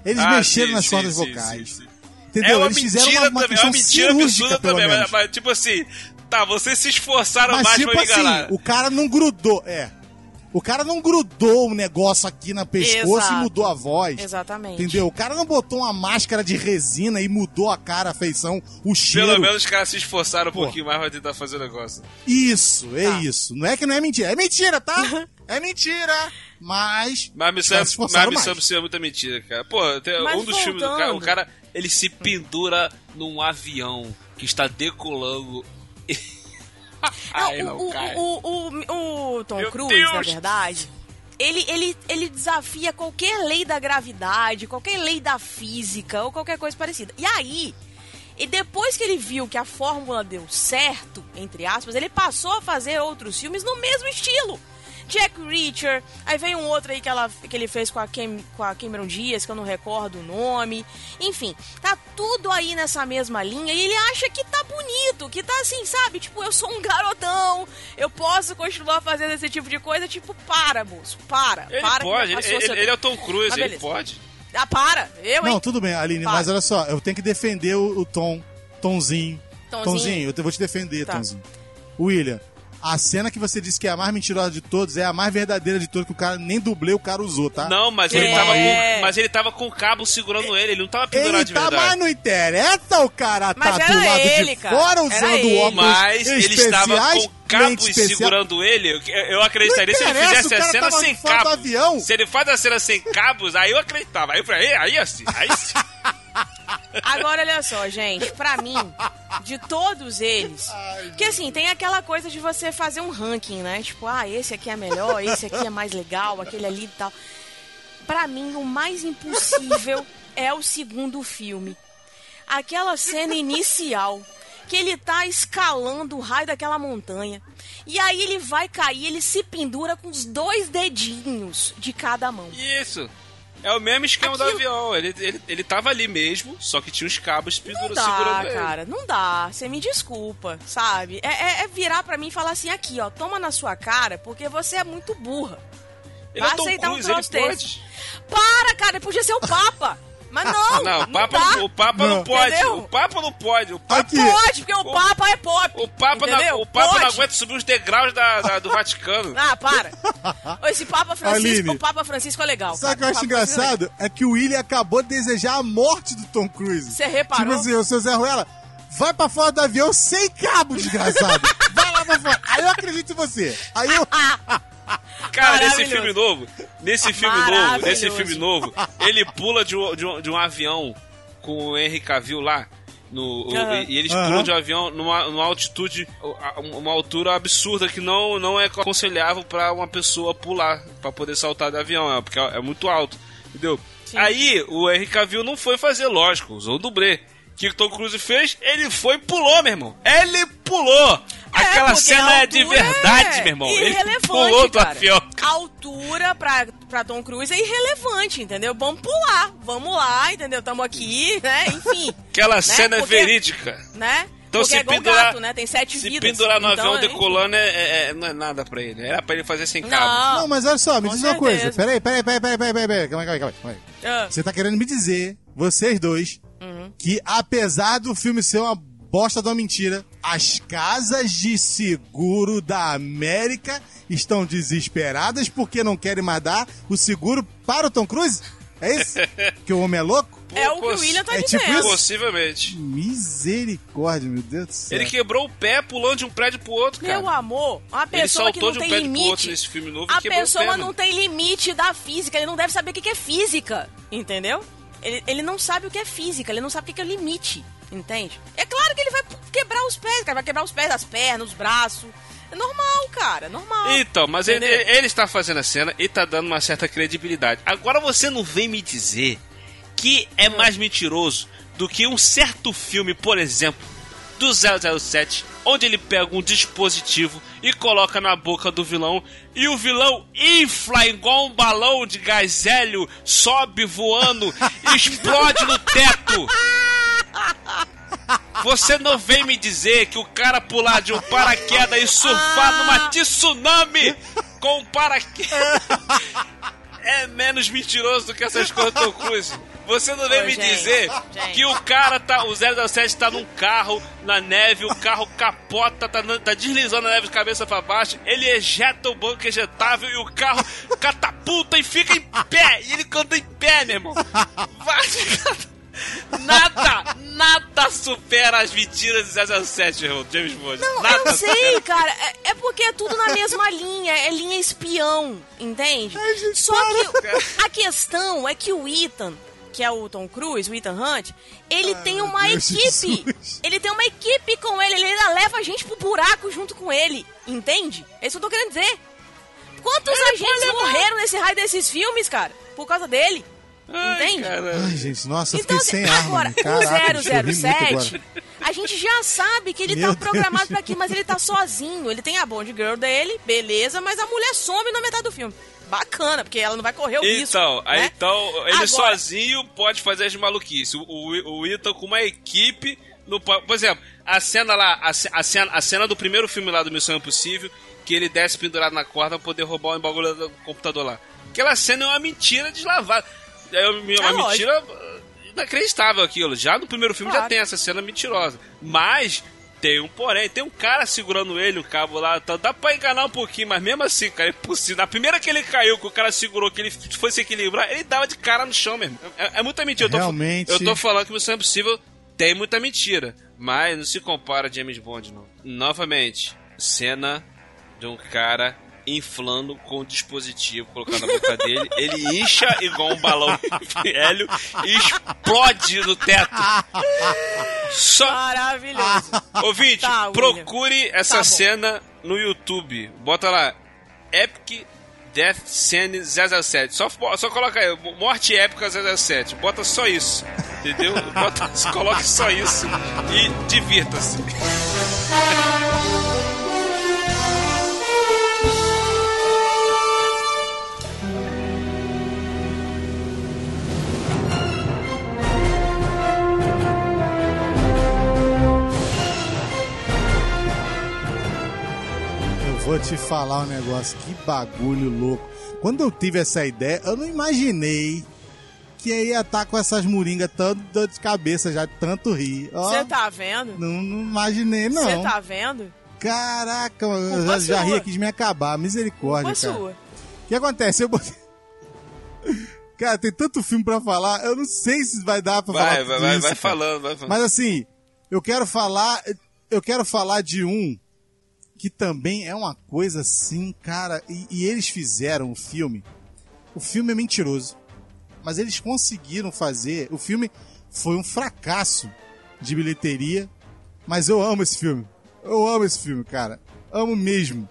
Eles Ah, mexeram sim, nas cordas sim, vocais. sim, sim. Entendeu? É uma eles fizeram mentira uma, uma também, é uma mentira cirúrgica, também. Mas, menos. mas, tipo assim, tá, vocês se esforçaram Mas mais tipo pra me enganar. assim, o cara não grudou. É. O cara não grudou um negócio aqui na pescoço Exato. e mudou a voz. Exatamente. Entendeu? O cara não botou uma máscara de resina e mudou a cara, a feição, o cheiro. Pelo menos os caras se esforçaram um Pô. pouquinho mais pra tentar fazer o negócio. Isso, é Tá. isso. Não é que não é mentira. É mentira, tá? *laughs* é mentira. Mas. Mas sabe é muita mentira, cara. Pô, tem Mas um dos filmes do cara, voltando. o cara, ele se pendura num avião que está decolando. Não, o, o, o, o Tom Cruise, na verdade, ele, ele, ele desafia qualquer lei da gravidade, qualquer lei da física ou qualquer coisa parecida. E aí, e depois que ele viu que a fórmula deu certo, entre aspas, ele passou a fazer outros filmes no mesmo estilo. Jack Reacher, aí veio um outro aí que, ela, que ele fez com a, Cam, com a Cameron Diaz, que eu não recordo o nome. Enfim, tá tudo aí nessa mesma linha e ele acha que tá bonito, que tá assim, sabe? Tipo, eu sou um garotão, eu posso continuar fazendo esse tipo de coisa. Tipo, para, moço, para. Ele para que pode, ele, ele- ele é o. Tom Cruise, ele pode. Ah, para, eu, hein? Não, tudo bem, Aline, Para. mas olha só, eu tenho que defender o, o Tom. Tomzinho. Tomzinho? eu te- vou te defender, Tá. Tomzinho. William, a cena que você disse que é a mais mentirosa de todos é a mais verdadeira de todas, que o cara nem dublê o cara usou, tá? Não, mas É. ele tava com, mas ele tava com o cabo segurando ele, ele não tava pendurado Ele de tá, mas verdade. não interessa o cara Mas tá do era lado ele, de cara. fora usando ele. óculos Mas ele estava especiais, com cabos lente especial. segurando ele. Eu, eu acreditaria se ele fizesse o a cena sem do avião. Se ele faz a cena sem cabos, aí eu acreditava. Aí, pra- aí, aí assim, aí sim. *laughs* Agora, olha só, gente, pra mim, de todos eles, que assim, tem aquela coisa de você fazer um ranking, né? Tipo, ah, esse aqui é melhor, esse aqui é mais legal, aquele ali e tal. Pra mim, o mais impossível é o segundo filme. Aquela cena inicial, que ele tá escalando o raio daquela montanha. E aí ele vai cair, ele se pendura com os dois dedinhos de cada mão. Isso. É o mesmo esquema do Aquilo- avião. Ele, ele, ele tava ali mesmo, só que tinha os cabos Não pendura, dá, segurando ele. cara, não dá. Você me desculpa, sabe? É, é- é virar pra mim e falar assim, aqui, ó, toma na sua cara, porque você é muito burra. Ele Vai é Tom aceitar um Cruise, ele troço desse. pode. Para, cara, ele podia ser o Papa. Mas não, *laughs* Não, o Papa, dá. não, o Papa não, Não. pode. Entendeu? O Papa não pode. O Papa, Aqui. Pode, porque o, O- Papa é pop. o Papa, não, o Papa não aguenta subir os degraus da, da- do Vaticano. *laughs* Ah, para. *laughs* Esse Papa Francisco, Aline. o Papa Francisco é legal. Sabe o que eu acho é engraçado? É que o William acabou de desejar a morte do Tom Cruise. Você reparou? Tipo assim, o seu Zé Ruela, vai pra fora do avião sem cabo, desgraçado. vai lá pra fora. Aí eu acredito em você. Aí eu... Cara, nesse filme novo, nesse filme novo, nesse filme novo, ele pula de um, de um, de um avião com o Henry Cavill lá. No, o- Aham. e, eles pulam de um avião numa, numa altitude, uma altura absurda que não, não é aconselhável pra uma pessoa pular, pra poder saltar do avião, é, porque é, é muito alto, entendeu? Sim. Aí o Henry Cavill não foi fazer, lógico, usou o dublê. O que o Tom Cruise fez? Ele foi e pulou, meu irmão. Ele pulou! Aquela porque cena é de verdade, é meu irmão. Ele irrelevante, pulou do avião. A altura pra, pra Tom Cruise é irrelevante, entendeu? Vamos pular, vamos lá, entendeu? Tamo aqui, né? Enfim, *laughs* Aquela cena é Porque- verídica. né? Então Porque se é pendurar, gato, né? Tem sete se vidas. pendurar no Então, avião é- decolando é, é- é- não é nada pra ele. Era pra ele fazer sem cabo. Não. Mas olha só, me Com diz uma coisa. certeza. Peraí, peraí, peraí, peraí, peraí, peraí, peraí. Calma aí, calma aí, calma aí. Ah, Você tá querendo me dizer, vocês dois, Uhum. que apesar do filme ser uma bosta de uma mentira, as casas de seguro da América estão desesperadas porque não querem mais dar o seguro para o Tom Cruise? É isso? *laughs* que o homem é louco? é o que o William tá é tipo dizendo. isso? Possivelmente. Misericórdia, meu Deus do céu. Ele quebrou o pé pulando de um prédio pro outro, cara. Meu amor, uma ele pessoa que saltou não de um tem prédio pro outro limite. nesse filme novo A e pessoa pé, não mano. tem limite da física, ele não deve saber o que é física, entendeu? Ele, ele não sabe o que é física, ele não sabe o que é o limite, entende? É claro que ele vai cara, vai quebrar os pés, as pernas, os braços. É normal, cara, normal. Então, mas ele, ele está fazendo a cena e tá dando uma certa credibilidade. Agora você não vem me dizer que é Hum. mais mentiroso do que um certo filme, por exemplo, do 007, onde ele pega um dispositivo e coloca na boca do vilão e o vilão infla igual um balão de gás hélio, sobe voando, *laughs* explode no teto. *laughs* Você não vem me dizer que o cara pular de um paraquedas e surfar Ah. numa tsunami com um paraquedas *laughs* é menos mentiroso do que essas coisas do Cruise. Você não vem Ô, me gente, dizer gente. que o cara tá. O 007 tá num carro na neve, o carro capota, tá, tá deslizando na neve de cabeça pra baixo, ele ejeta o banco ejetável e o carro catapulta e fica em pé. E ele canta em pé, meu irmão. Vai. Nada, nada supera as mentiras do 007, irmão, James Bond. Não, nada eu sei, cara. É, é porque é tudo na mesma linha. É linha espião, entende? Só que a questão é que o Ethan, que é o Tom Cruise, o Ethan Hunt, ele tem uma Deus equipe. Jesus. Ele tem uma equipe com ele. Ele ainda leva a gente pro buraco junto com ele. Entende? É isso que eu tô querendo dizer. Quantos agentes morreram nesse raio desses filmes, cara? Por causa dele. Ai, Entende? Ai, gente, nossa, Então, fiquei sem assim, arma. agora, ri muito 007, agora. a gente já sabe que ele Meu tá programado pra aqui, mas ele tá sozinho. Ele tem a Bond Girl dele, beleza, mas a mulher some na metade do filme. Bacana, porque ela não vai correr o risco. Então, aí, né? então ele Agora- sozinho pode fazer as maluquices. O, o, o Ethan com uma equipe. No, por exemplo, a cena lá, a, a cena, a cena do primeiro filme lá do Missão Impossível, que ele desce pendurado na corda pra poder roubar o bagulho do computador lá. Aquela cena é uma mentira deslavada. É uma, lógico. mentira uh, inacreditável aquilo. Já no primeiro filme já Claro. tem essa cena mentirosa. Mas tem um porém, tem um cara segurando ele, o cabo lá, tá, dá pra enganar um pouquinho, mas mesmo assim, cara, é impossível. Na primeira que ele caiu, que o cara segurou, que ele foi se equilibrar, ele dava de cara no chão mesmo. É, é muita mentira. Eu tô, Realmente. Eu tô falando que Missão Impossível tem muita mentira, mas não se compara a James Bond, não. Novamente, cena de um cara inflando com o dispositivo colocado na boca dele, ele incha igual um balão hélio e explode no teto. Só Maravilhoso. Ouvinte, Tá, procure essa Tá cena no YouTube. Bota lá, Epic Death Scene 007. Só, só coloca aí, Morte Épica 007. Bota só isso, entendeu? Bota, *laughs* coloque só isso e divirta-se. Vou te falar um negócio, que bagulho louco. Quando eu tive essa ideia, eu não imaginei que ia estar com essas moringas tanto dor de cabeça já, tanto rir. Você tá vendo? não, não imaginei, não. Você tá vendo? Caraca, eu Culpa já, já ri aqui de me acabar. Misericórdia, Culpa cara. sua. O que acontece? Eu botei... *laughs* Cara, tem tanto filme pra falar, eu não sei se vai dar pra falar Vai, tudo vai, vai, isso, vai cara. falando, vai falando. Mas assim, eu quero falar, eu quero falar de um que também é uma coisa assim, cara, e, e eles fizeram o filme. O filme é mentiroso, mas eles conseguiram fazer. O filme foi um fracasso de bilheteria, mas eu amo esse filme. Eu amo esse filme, cara. Amo mesmo.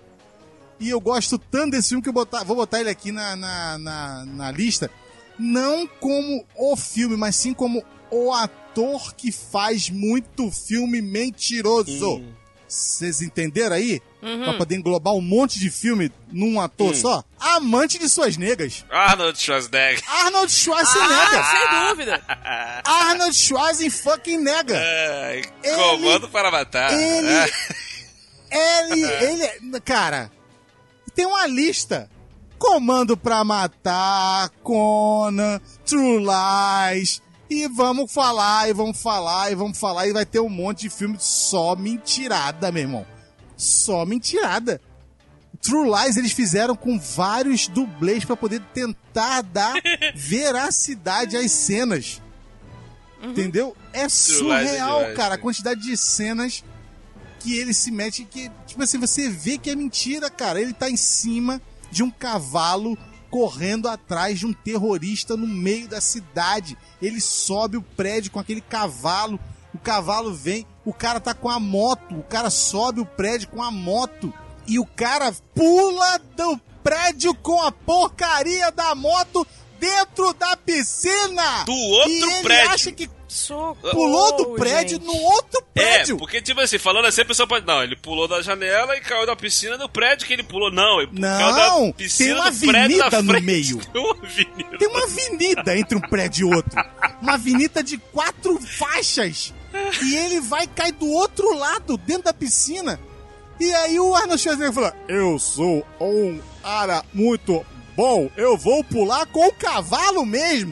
E eu gosto tanto desse filme que eu botar, vou botar ele aqui na, na, na, na lista. Não como o filme, mas sim como o ator que faz muito filme mentiroso. Vocês entenderam aí? Pra poder englobar um monte de filme num ator só? Amante de suas negas. Arnold Schwarzenegger. Arnold Schwarzenegger. Ah, sem dúvida. *laughs* Arnold Schwarzenegger. Ai, Ele- comando para matar. ele- É. Ele, ele, cara, tem uma lista. Comando pra matar, Conan, True Lies. E vamos falar, e vamos falar, e vamos falar, e vai ter um monte de filme só mentirada, meu irmão. Só mentirada. True Lies eles fizeram com vários dublês pra poder tentar dar *laughs* veracidade às cenas. Entendeu? É surreal, demais, cara, a sim. quantidade de cenas que ele se mete que, tipo assim, você vê que é mentira, cara. Ele tá em cima de um cavalo correndo atrás de um terrorista no meio da cidade. Ele sobe o prédio com aquele cavalo, o cavalo vem, o cara tá com a moto, o cara sobe o prédio com a moto e o cara pula do prédio com a porcaria da moto dentro da piscina. Do outro e ele prédio. acha que Socorro, pulou do prédio gente. no outro É, prédio. porque, tipo assim, falando assim, a pessoa pode. Não, ele pulou da janela e caiu da piscina do prédio que ele pulou. Não, ele Não, caiu da piscina tem uma do prédio da avenida no meio. Tem uma avenida. Tem uma avenida entre um prédio e outro. Uma avenida de quatro faixas. E ele vai cair do outro lado, dentro da piscina. E aí o Arnold Schwarzenegger fala: Eu sou um cara muito bom. Eu vou pular com o cavalo mesmo.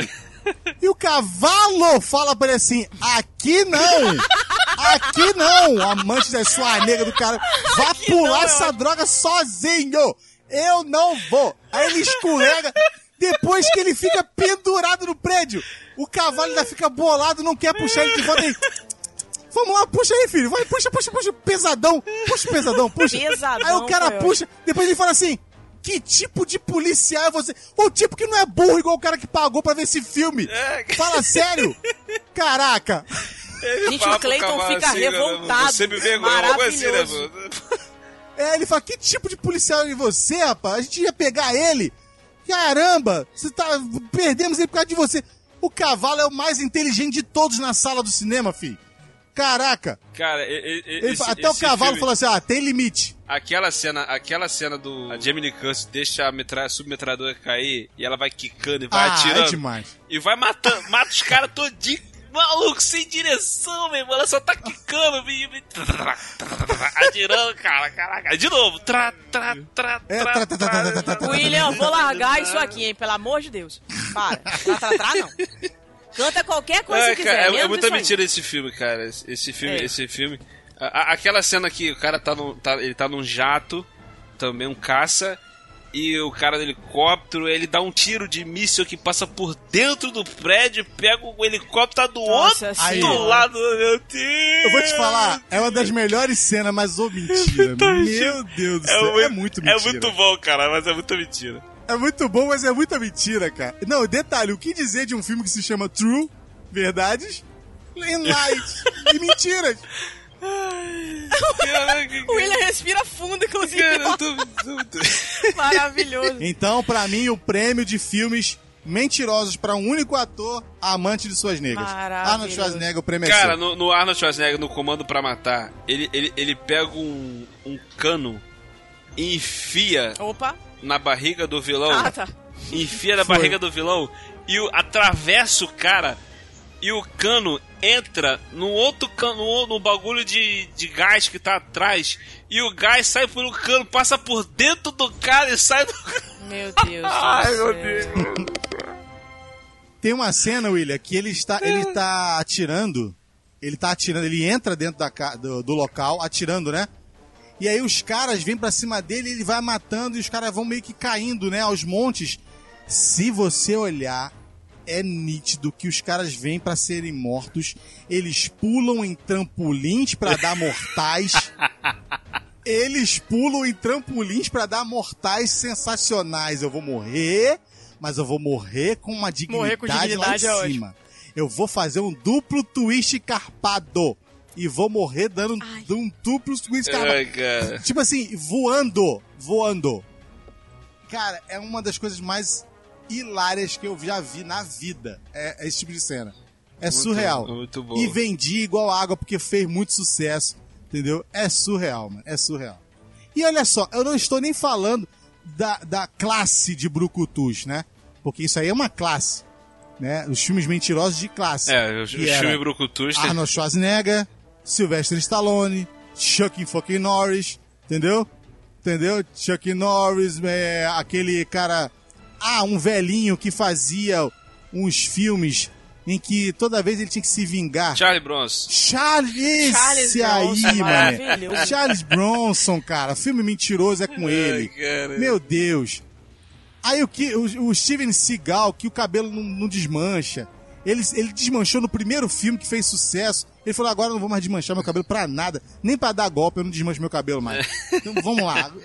E o cavalo fala pra ele assim: aqui não! Aqui não! Amante da sua nega do cara. Vá pular não, essa droga sozinho! Eu não vou! Aí ele escorrega. Depois que ele fica pendurado no prédio, o cavalo ainda fica bolado, não quer puxar ele de volta aí. Vamos lá, puxa aí, filho. Vai, puxa, puxa, puxa. Pesadão. Puxa, pesadão, puxa. Pesadão aí o cara puxa. Depois ele fala assim: Que tipo de policial é você? O tipo que não é burro igual o cara que pagou pra ver esse filme. Fala sério. Caraca. Gente, Fala o Clayton fica assim, né, revoltado. Você me vergonha, coisa assim, né, Maravilhoso. mano? É, ele fala: Que tipo de policial é você, rapaz? A gente ia pegar ele. Caramba, você tá. Perdemos ele por causa de você. O cavalo é o mais inteligente de todos na sala do cinema, filho. Caraca. Cara, e- e- e- Ele esse- até o cavalo filme- falou assim: ah, tem limite. Aquela cena, aquela cena do a Jamie Lee Curtis deixa a, metra, a submetralhadora cair e ela vai quicando e vai ah, atirando. é demais. E vai matando, mata os caras todinho. Maluco, sem direção, meu irmão. Ela só tá quicando, e- e- atirando, cara, caraca. De novo. Tra, tra, tra, É, tra, tra- tra- tra- tra- tra- tra- tra- William, eu vou largar isso aqui, hein? Pelo amor de Deus. Para. Tra, tra, tra, não. Canta qualquer coisa É, que cara, quiser. é- é, muita aí. mentira esse filme, cara. Esse, esse filme, É. esse filme. A- aquela cena que o cara tá, no, tá- ele tá num jato, também um caça, e o cara do helicóptero, ele dá um tiro de míssil que passa por dentro do prédio, pega o helicóptero tá do Nossa outro senhora. lado, meu Deus. Eu vou te falar, é uma das melhores cenas, mas ô mentira. *laughs* Meu Deus do céu, é muito mentira. É muito bom, cara, mas é muita mentira. É muito bom, mas é muita mentira, cara. Não, detalhe, o que dizer de um filme que se chama True, Verdades, e Light, *laughs* e Mentiras? Caraca, O William respira fundo, inclusive. cara, eu tô- tô- tô- *laughs* Maravilhoso. Então, pra mim, o prêmio de filmes mentirosos pra um único ator, amante de suas negras. Arnold Schwarzenegger, o prêmio é Cara, no, no Arnold Schwarzenegger, no Comando pra Matar, ele, ele, ele pega um, um cano e enfia Opa. Na barriga do vilão. Ah, tá. Enfia na Foi. barriga do vilão e o, atravessa o cara e o cano entra no outro cano, no, no bagulho de, de gás que tá atrás. E o gás sai por um cano, passa por dentro do cara e sai do. *laughs* Meu Deus. Ai, do meu céu. Deus. *laughs* Tem uma cena, William, que ele está, ele tá atirando. Ele tá atirando, ele entra dentro da, do, do local, atirando, né? E aí os caras vêm pra cima dele, ele vai matando e os caras vão meio que caindo, né, aos montes. Se você olhar, é nítido que os caras vêm pra serem mortos, eles pulam em trampolins pra dar mortais. *laughs* Eles pulam em trampolins pra dar mortais sensacionais. Eu vou morrer, mas eu vou morrer com uma dignidade, Morrer com dignidade lá em cima. Eu vou fazer um duplo twist carpado. E vou morrer dando Ai. um duplo carpado. Ai, cara. Tipo assim, voando. Voando. Cara, é uma das coisas mais hilárias que eu já vi na vida. É, é esse tipo de cena. É surreal. muito bom. E vendi igual água porque fez muito sucesso. Entendeu? É surreal, mano. É surreal. E olha só, eu não estou nem falando da, da classe de brucutus, né? Porque isso aí é uma classe. Né? Os filmes mentirosos de classe. É, o era filme Brucutus. Arnold Schwarzenegger, Sylvester Stallone, Chuck fucking Norris, entendeu? Entendeu? Chuck Norris, é, aquele cara. Ah, um velhinho que fazia uns filmes em que toda vez ele tinha que se vingar. Charlie Bronson. Charles, Charles esse aí, Bronson, mano. Charles Bronson, cara. Filme mentiroso é com ele. cara. Meu Deus. Aí o que o, o Steven Seagal, que o cabelo não, não desmancha. Ele, ele desmanchou no primeiro filme que fez sucesso. Ele falou: agora eu não vou mais desmanchar meu cabelo pra nada. Nem pra dar golpe eu não desmancho meu cabelo mais. Então vamos lá. *laughs*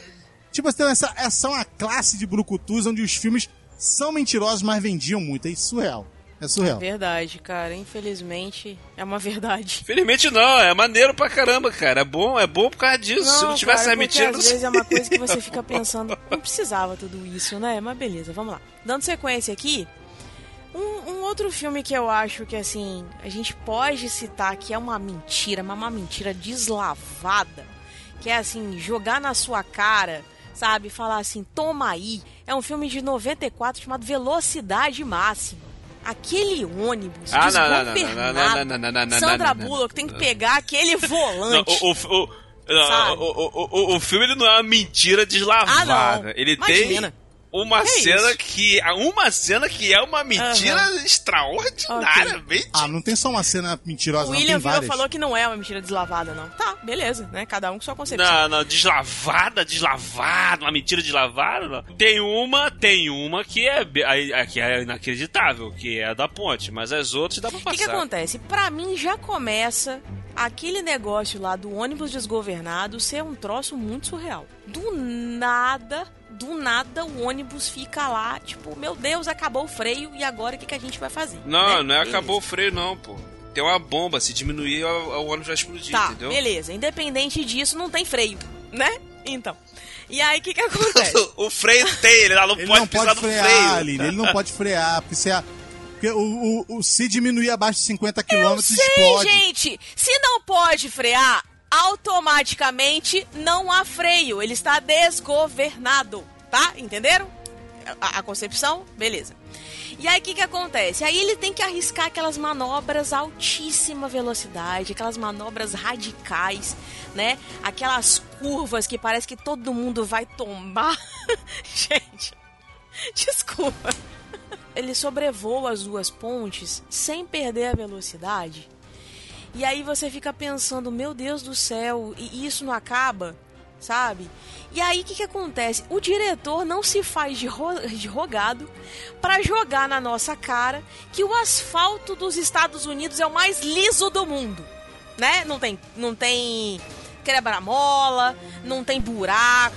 Tipo, assim, essa, essa é uma classe de brucutus onde os filmes são mentirosos, mas vendiam muito. É surreal. É surreal. Verdade, cara. Infelizmente, é uma verdade. Felizmente não, é maneiro pra caramba, cara. É bom, é bom por causa disso. Se não tivesse cara, mentira, às vezes é uma coisa que *laughs* você fica pensando, não precisava tudo isso, né? Mas beleza, vamos lá. Dando sequência aqui, um, um outro filme que eu acho que, assim, a gente pode citar que é uma mentira, mas uma mentira deslavada, que é, assim, jogar na sua cara, sabe? Falar assim, toma aí. É um filme de 94 chamado Velocidade Máxima. Aquele ônibus Ah, não, Sandra Bullock tem que pegar aquele Não, volante. o, o, o, o, o, filme ele não é uma mentira Ah, deslavada. não. Ele Imagina. tem. Uma Que cena isso? que. Uma cena que é uma mentira extraordinária, bem Ah, não tem só uma cena mentirosa, O não, William várias. falou que não é uma mentira deslavada, não. Tá, beleza, né? Cada um com sua concepção. Não, não, deslavada, deslavada, uma mentira deslavada. Não. Tem uma, tem uma que é, aí que é inacreditável, que é a da ponte, mas as outras dá pra O passar. que, que acontece? Pra mim já começa aquele negócio lá do ônibus desgovernado ser um troço muito surreal. Do nada, do nada o ônibus fica lá, tipo, meu Deus, acabou o freio e agora o que, que a gente vai fazer? Não, Né? não é Beleza. acabou o freio, não, pô. Tem uma bomba, se diminuir, o, o ônibus vai explodir, Tá, entendeu? beleza. Independente disso, não tem freio, né? Então. E aí, o que que acontece? *laughs* o freio tem, ele não Ele pode não pisar pode no frear, freio. Aline, ele não pode frear, porque se, a- porque o, o, o- se diminuir abaixo de 50 km, Eu sei, explode. gente! Se não pode frear, automaticamente não há freio. Ele está desgovernado, tá? Entenderam? A, a concepção? Beleza. E aí, o que que acontece? Aí ele tem que arriscar aquelas manobras altíssima velocidade, aquelas manobras radicais, né? Aquelas curvas que parece que todo mundo vai tombar. *laughs* Gente, desculpa. Ele sobrevoa as duas pontes sem perder a velocidade. E aí você fica pensando, meu Deus do céu, e isso não acaba, sabe? E aí o que, que acontece? O diretor não se faz de, ro de rogado pra jogar na nossa cara que o asfalto dos Estados Unidos é o mais liso do mundo, né? Não tem, não tem quebra-mola, não tem buraco,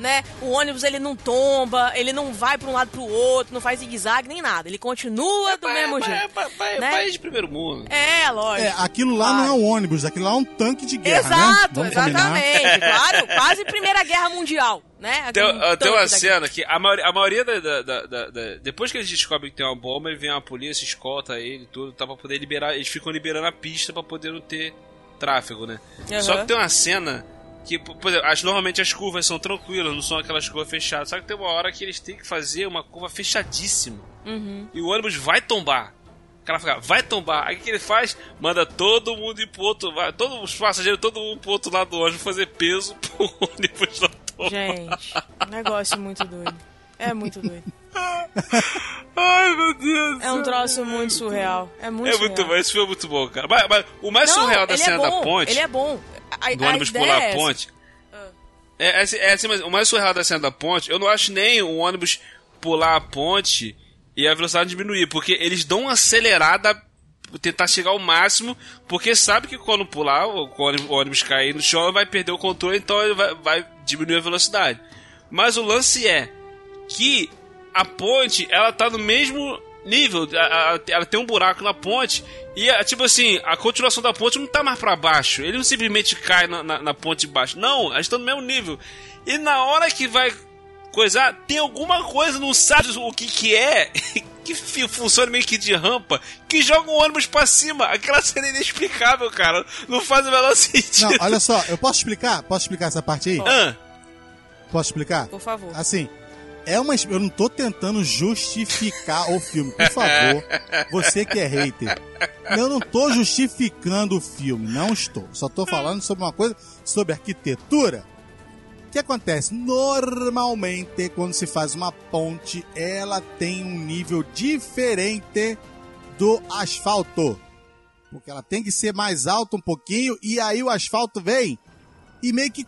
né? O ônibus ele não tomba, ele não vai pra um lado pro outro, não faz zigue-zague nem nada. Ele continua do Vai- mesmo vai- jeito. vai- vai- né? País de primeiro mundo. É, lógico. É, aquilo lá não é um ônibus, aquilo lá é um tanque de guerra, né? Exato, combinar. exatamente. *laughs* Claro, quase Primeira Guerra Mundial, né? Tem, Aquele ah, tem uma tanque da- cena que a maioria, a maioria da, da- da- da- da- Depois que eles descobrem que tem uma bomba, ele vem uma polícia, escolta ele e tudo, tá pra poder liberar. Eles ficam liberando a pista pra poder não ter tráfego, né? Aham. Só que tem uma cena que, por exemplo, as, normalmente as curvas são tranquilas, não são aquelas curvas fechadas. Só que tem uma hora que eles têm que fazer uma curva fechadíssima. Uhum. E o ônibus vai tombar. O cara fica, vai tombar. Aí o que ele faz? Manda todo mundo ir pro outro. Vai, todos os passageiros, todo mundo pro outro lado do ônibus fazer peso *laughs* pro ônibus não tombar. Gente, negócio muito doido. É muito doido. *laughs* Ai, meu Deus. É um troço muito surreal. É muito É surreal. muito bom, esse filme é muito bom, cara. Mas, mas o mais Não, surreal da ele cena é bom, da ponte, Ele é bom. A, do a ônibus ideia pular é a essa. ponte. É, é, assim- é assim, mas o mais surreal da cena da ponte, eu não acho nem o ônibus pular a ponte e a velocidade diminuir, porque eles dão uma acelerada tentar chegar ao máximo, porque sabe que quando pular, o ônibus, o ônibus cair no chão, vai perder o controle, então ele vai, vai diminuir a velocidade. Mas o lance é que a ponte, ela tá no mesmo nível, a- a- ela tem um buraco na ponte, e é, tipo assim, a continuação da ponte não tá mais pra baixo, ele não simplesmente cai na, na, na ponte de baixo, não, elas estão no mesmo nível. E na hora que vai coisar, tem alguma coisa, não sabe o que que é, *laughs* que funciona meio que de rampa, que joga o ônibus pra cima. Aquela cena é inexplicável, cara. Não faz o menor *laughs* sentido. Não, olha só, eu posso explicar? Posso explicar essa parte aí? Ah, Posso explicar? Por favor. Assim, é uma. Eu não tô tentando justificar o filme. Por favor, você que é hater. Eu não tô justificando o filme, não estou. Só tô falando sobre uma coisa, sobre arquitetura. O que acontece? Normalmente, quando se faz uma ponte, ela tem um nível diferente do asfalto. Porque ela tem que ser mais alta um pouquinho e aí o asfalto vem e meio que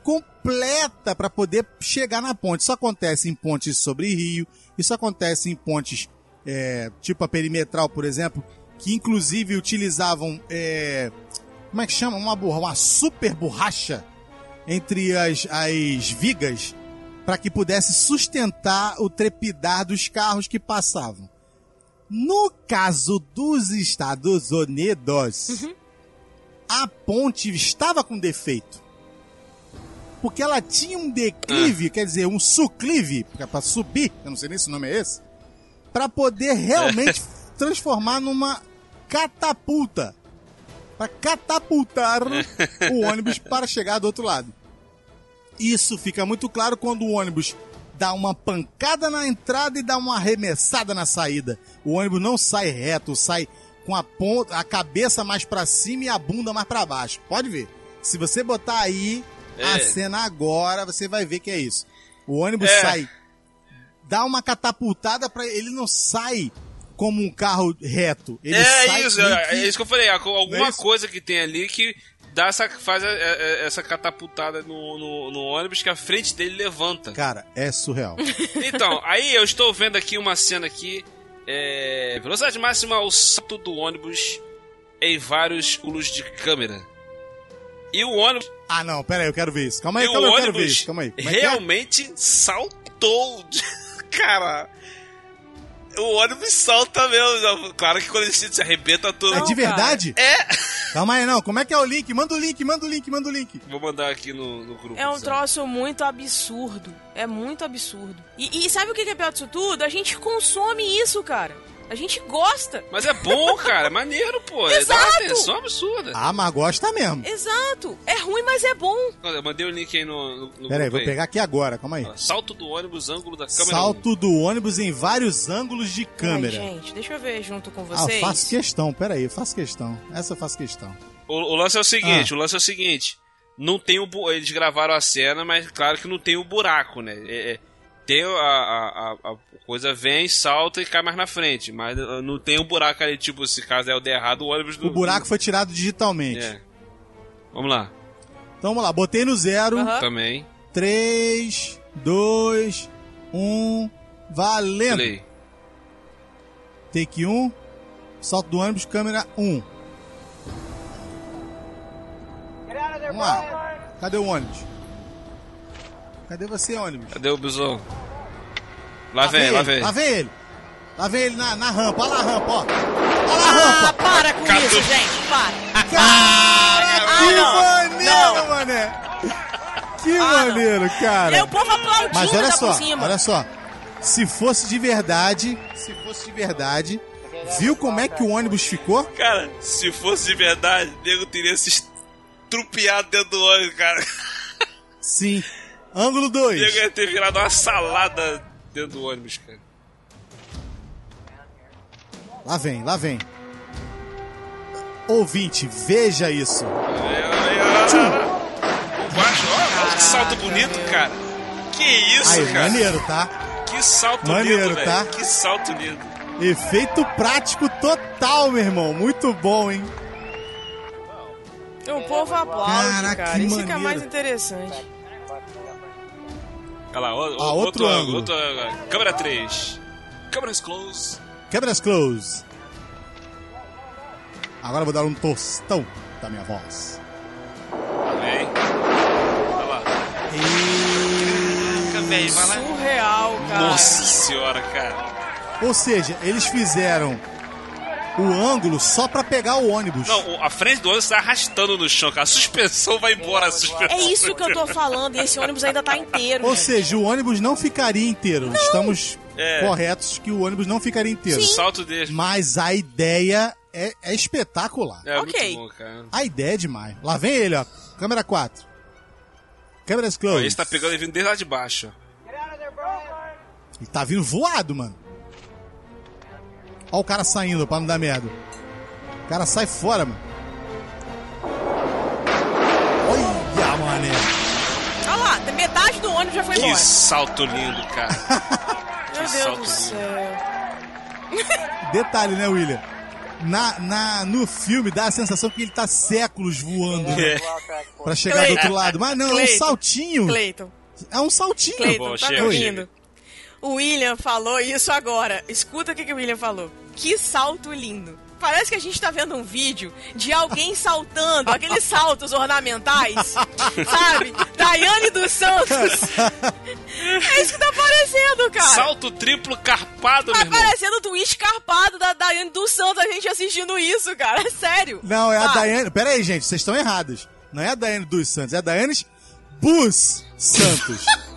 completa para poder chegar na ponte. Isso acontece em pontes sobre rio, isso acontece em pontes é, tipo a perimetral, por exemplo, que inclusive utilizavam é, como é que chama? Uma, borra- uma super borracha entre as, as vigas para que pudesse sustentar o trepidar dos carros que passavam. No caso dos Estados Unidos, a ponte estava com defeito. Porque ela tinha um declive, quer dizer, um suclive, para subir, eu não sei nem se o nome é esse, para poder realmente *laughs* transformar numa catapulta. Para catapultar *laughs* o ônibus para chegar do outro lado. Isso fica muito claro quando o ônibus dá uma pancada na entrada e dá uma arremessada na saída. O ônibus não sai reto, sai com a ponta, a cabeça mais para cima e a bunda mais para baixo. Pode ver. Se você botar aí a É. cena agora, você vai ver que é isso. O ônibus É. sai dá uma catapultada para ele não sai como um carro reto. Ele é sai isso, é, que- é isso que eu falei. Alguma Não é coisa que tem ali que dá essa, faz a- é- é- essa catapultada no, no, no ônibus que a frente dele levanta. Cara, é surreal. *laughs* Então, aí eu estou vendo aqui uma cena aqui. É, velocidade máxima, o salto do ônibus em vários ângulos de câmera. E o ônibus, ah, não, pera aí, eu quero ver isso. Calma aí, calma aí, eu quero ver isso. Calma aí. Como é é? realmente saltou. *laughs* Cara, o ônibus salta mesmo. Claro que quando ele se se arrebenta todo. É de cara. verdade? É! Calma aí, não. Como é que é o link? Manda o link, manda o link, manda o link. Vou mandar aqui no, no grupo. É um troço muito absurdo. É muito absurdo. E, e sabe o que que é pior disso tudo? A gente consome isso, cara. A gente gosta. Mas é bom, cara. É maneiro, pô. É dá Exato. uma atenção absurda. Ah, mas gosta mesmo. Exato. É ruim, mas é bom. Eu mandei o link aí no, no, no Pera aí, vou pegar aqui agora, calma aí. Salto do ônibus, ângulo da câmera. Salto do ônibus em vários ângulos de câmera. Ai, gente, deixa eu ver junto com ah, vocês. eu faço questão, pera aí, eu faço questão. Essa eu faço questão. O, o lance é o seguinte, Ah. o lance é o seguinte. Não tem o eles gravaram a cena, mas claro que não tem o buraco, né? É- é- tem a, a, a- coisa vem, salta e cai mais na frente, mas uh, não tem um buraco ali, tipo, se caso é o der errado, o ônibus O buraco foi tirado digitalmente. É. Vamos lá. Então vamos lá, botei no zero. Aham. Também. 3, 2, 1, valendo. Play. Take 1, salto do ônibus, câmera 1. Vamos lá. Cadê o ônibus? Cadê você, ônibus? Cadê o bisão? Lá vem, lá ele, vem. Lá vem ele. Lá vem ele na, na rampa. Olha lá a rampa, ó. Olha lá a Ah, rampa. para com Cadu. isso, gente. Para. Cara, que não. maneiro, Não. mané. Que Ah, não. maneiro, cara. É o povo aplaudindo Mas olha só, cima. olha só. Se fosse de verdade, se fosse de verdade, viu como é que o ônibus ficou? Cara, se fosse de verdade, o nego teria se estrupiado dentro do ônibus, cara. Sim. Ângulo O nego 2. ia ter virado uma salada dentro do ônibus, cara. Lá vem, lá vem. Ouvinte, veja isso. O baixo, ó, olha que salto bonito, cara. Que isso, Aí, cara. maneiro, tá? Que salto Maneiro, lindo, velho. tá? Que salto lindo. Efeito prático total, meu irmão. Muito bom, hein? O povo aplaude, Caraca, cara. que Isso fica mais interessante. Olha lá, o- Ah, outro ângulo. outro ângulo. Câmera 3. Câmeras close. Câmeras close. Agora eu vou dar um tostão da minha voz. Vem. Olha lá. Caraca, velho, vai lá. Surreal, cara. Nossa senhora, cara. Ou seja, eles fizeram o ângulo só pra pegar o ônibus. Não, a frente do ônibus tá arrastando no chão, cara. A suspensão vai embora, a suspensão. É isso que eu tô falando. E esse ônibus ainda tá inteiro. Ou gente. seja, o ônibus não ficaria inteiro. Estamos É. corretos que o ônibus não ficaria inteiro. O salto dele. Mas a ideia é, é espetacular. É Ok. muito bom, cara. A ideia é demais. Lá vem ele, ó. Câmera 4. Câmeras Ó, close. esse tá pegando e vindo desde lá de baixo. ó. Ele tá vindo voado, mano. Ó o cara saindo pra não dar merda. O cara sai fora, mano. Olha, mané. Olha lá, metade do ônibus já foi Que embora. salto lindo, cara. *laughs* Meu Deus salto do lindo. céu. Detalhe, né, William? Na, na, no filme dá a sensação que ele tá séculos voando né, É. pra chegar do Cleiton. outro lado. Mas não, é um Cleiton. saltinho. Cleiton, É um saltinho. Cleiton, tá chega. O William falou isso agora. Escuta o que, que o William falou. Que salto lindo. Parece que a gente tá vendo um vídeo de alguém *laughs* saltando, aqueles saltos ornamentais, *laughs* sabe? Daiane dos Santos. É isso que tá parecendo, cara. Salto triplo carpado, meu Tá irmão. parecendo o twist carpado da Daiane dos Santos, a gente assistindo isso, cara. É sério. Não, é a Daiane. Pera aí, gente, vocês estão errados. Não é a Daiane dos Santos, é a Daiane Bus Santos. *laughs*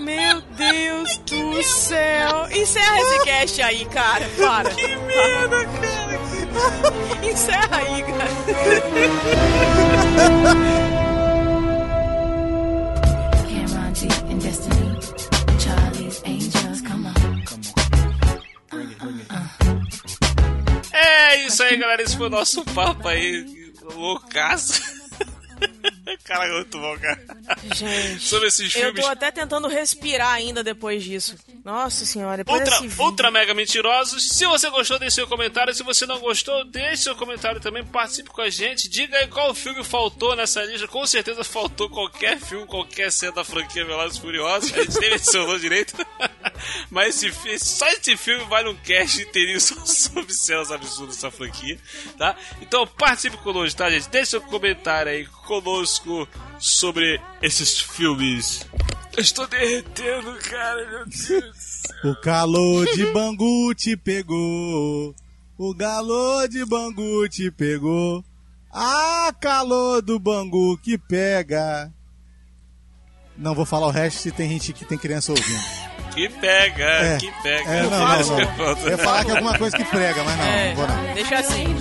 Meu Deus do céu. Encerra esse cast aí, cara. Para. Que merda, cara. Encerra aí, cara. É isso aí, galera. Esse foi o nosso papo aí. Loucaço. *laughs* Cara, muito bom, cara. Gente, Sobre esses eu filmes. tô até tentando respirar ainda depois disso. Nossa senhora, depois Ultra, desse vídeo... ultra mega mentirosos. Se você gostou, deixe seu comentário. Se você não gostou, deixe seu comentário também. Participe com a gente. Diga aí qual filme faltou nessa lista. Com certeza faltou qualquer filme, qualquer cena da franquia Velozes e Furiosos. A gente nem mencionou direito. *laughs* Mas esse, só esse filme vale um cast inteirinho *laughs* sobre cenas absurdas dessa franquia, tá? Então participe conosco, tá, gente? Deixe seu comentário aí conosco sobre esses filmes. Eu estou derretendo, cara, meu Deus. O calor de Bangu te pegou. O calor de Bangu te pegou. Ah, calor do Bangu que pega. Não vou falar o resto se tem gente que tem criança ouvindo. Que pega, É, que pega. É, não, não, não. Pronto. Eu ia falar que é alguma coisa que prega, mas não, É, não vou não. deixa assim.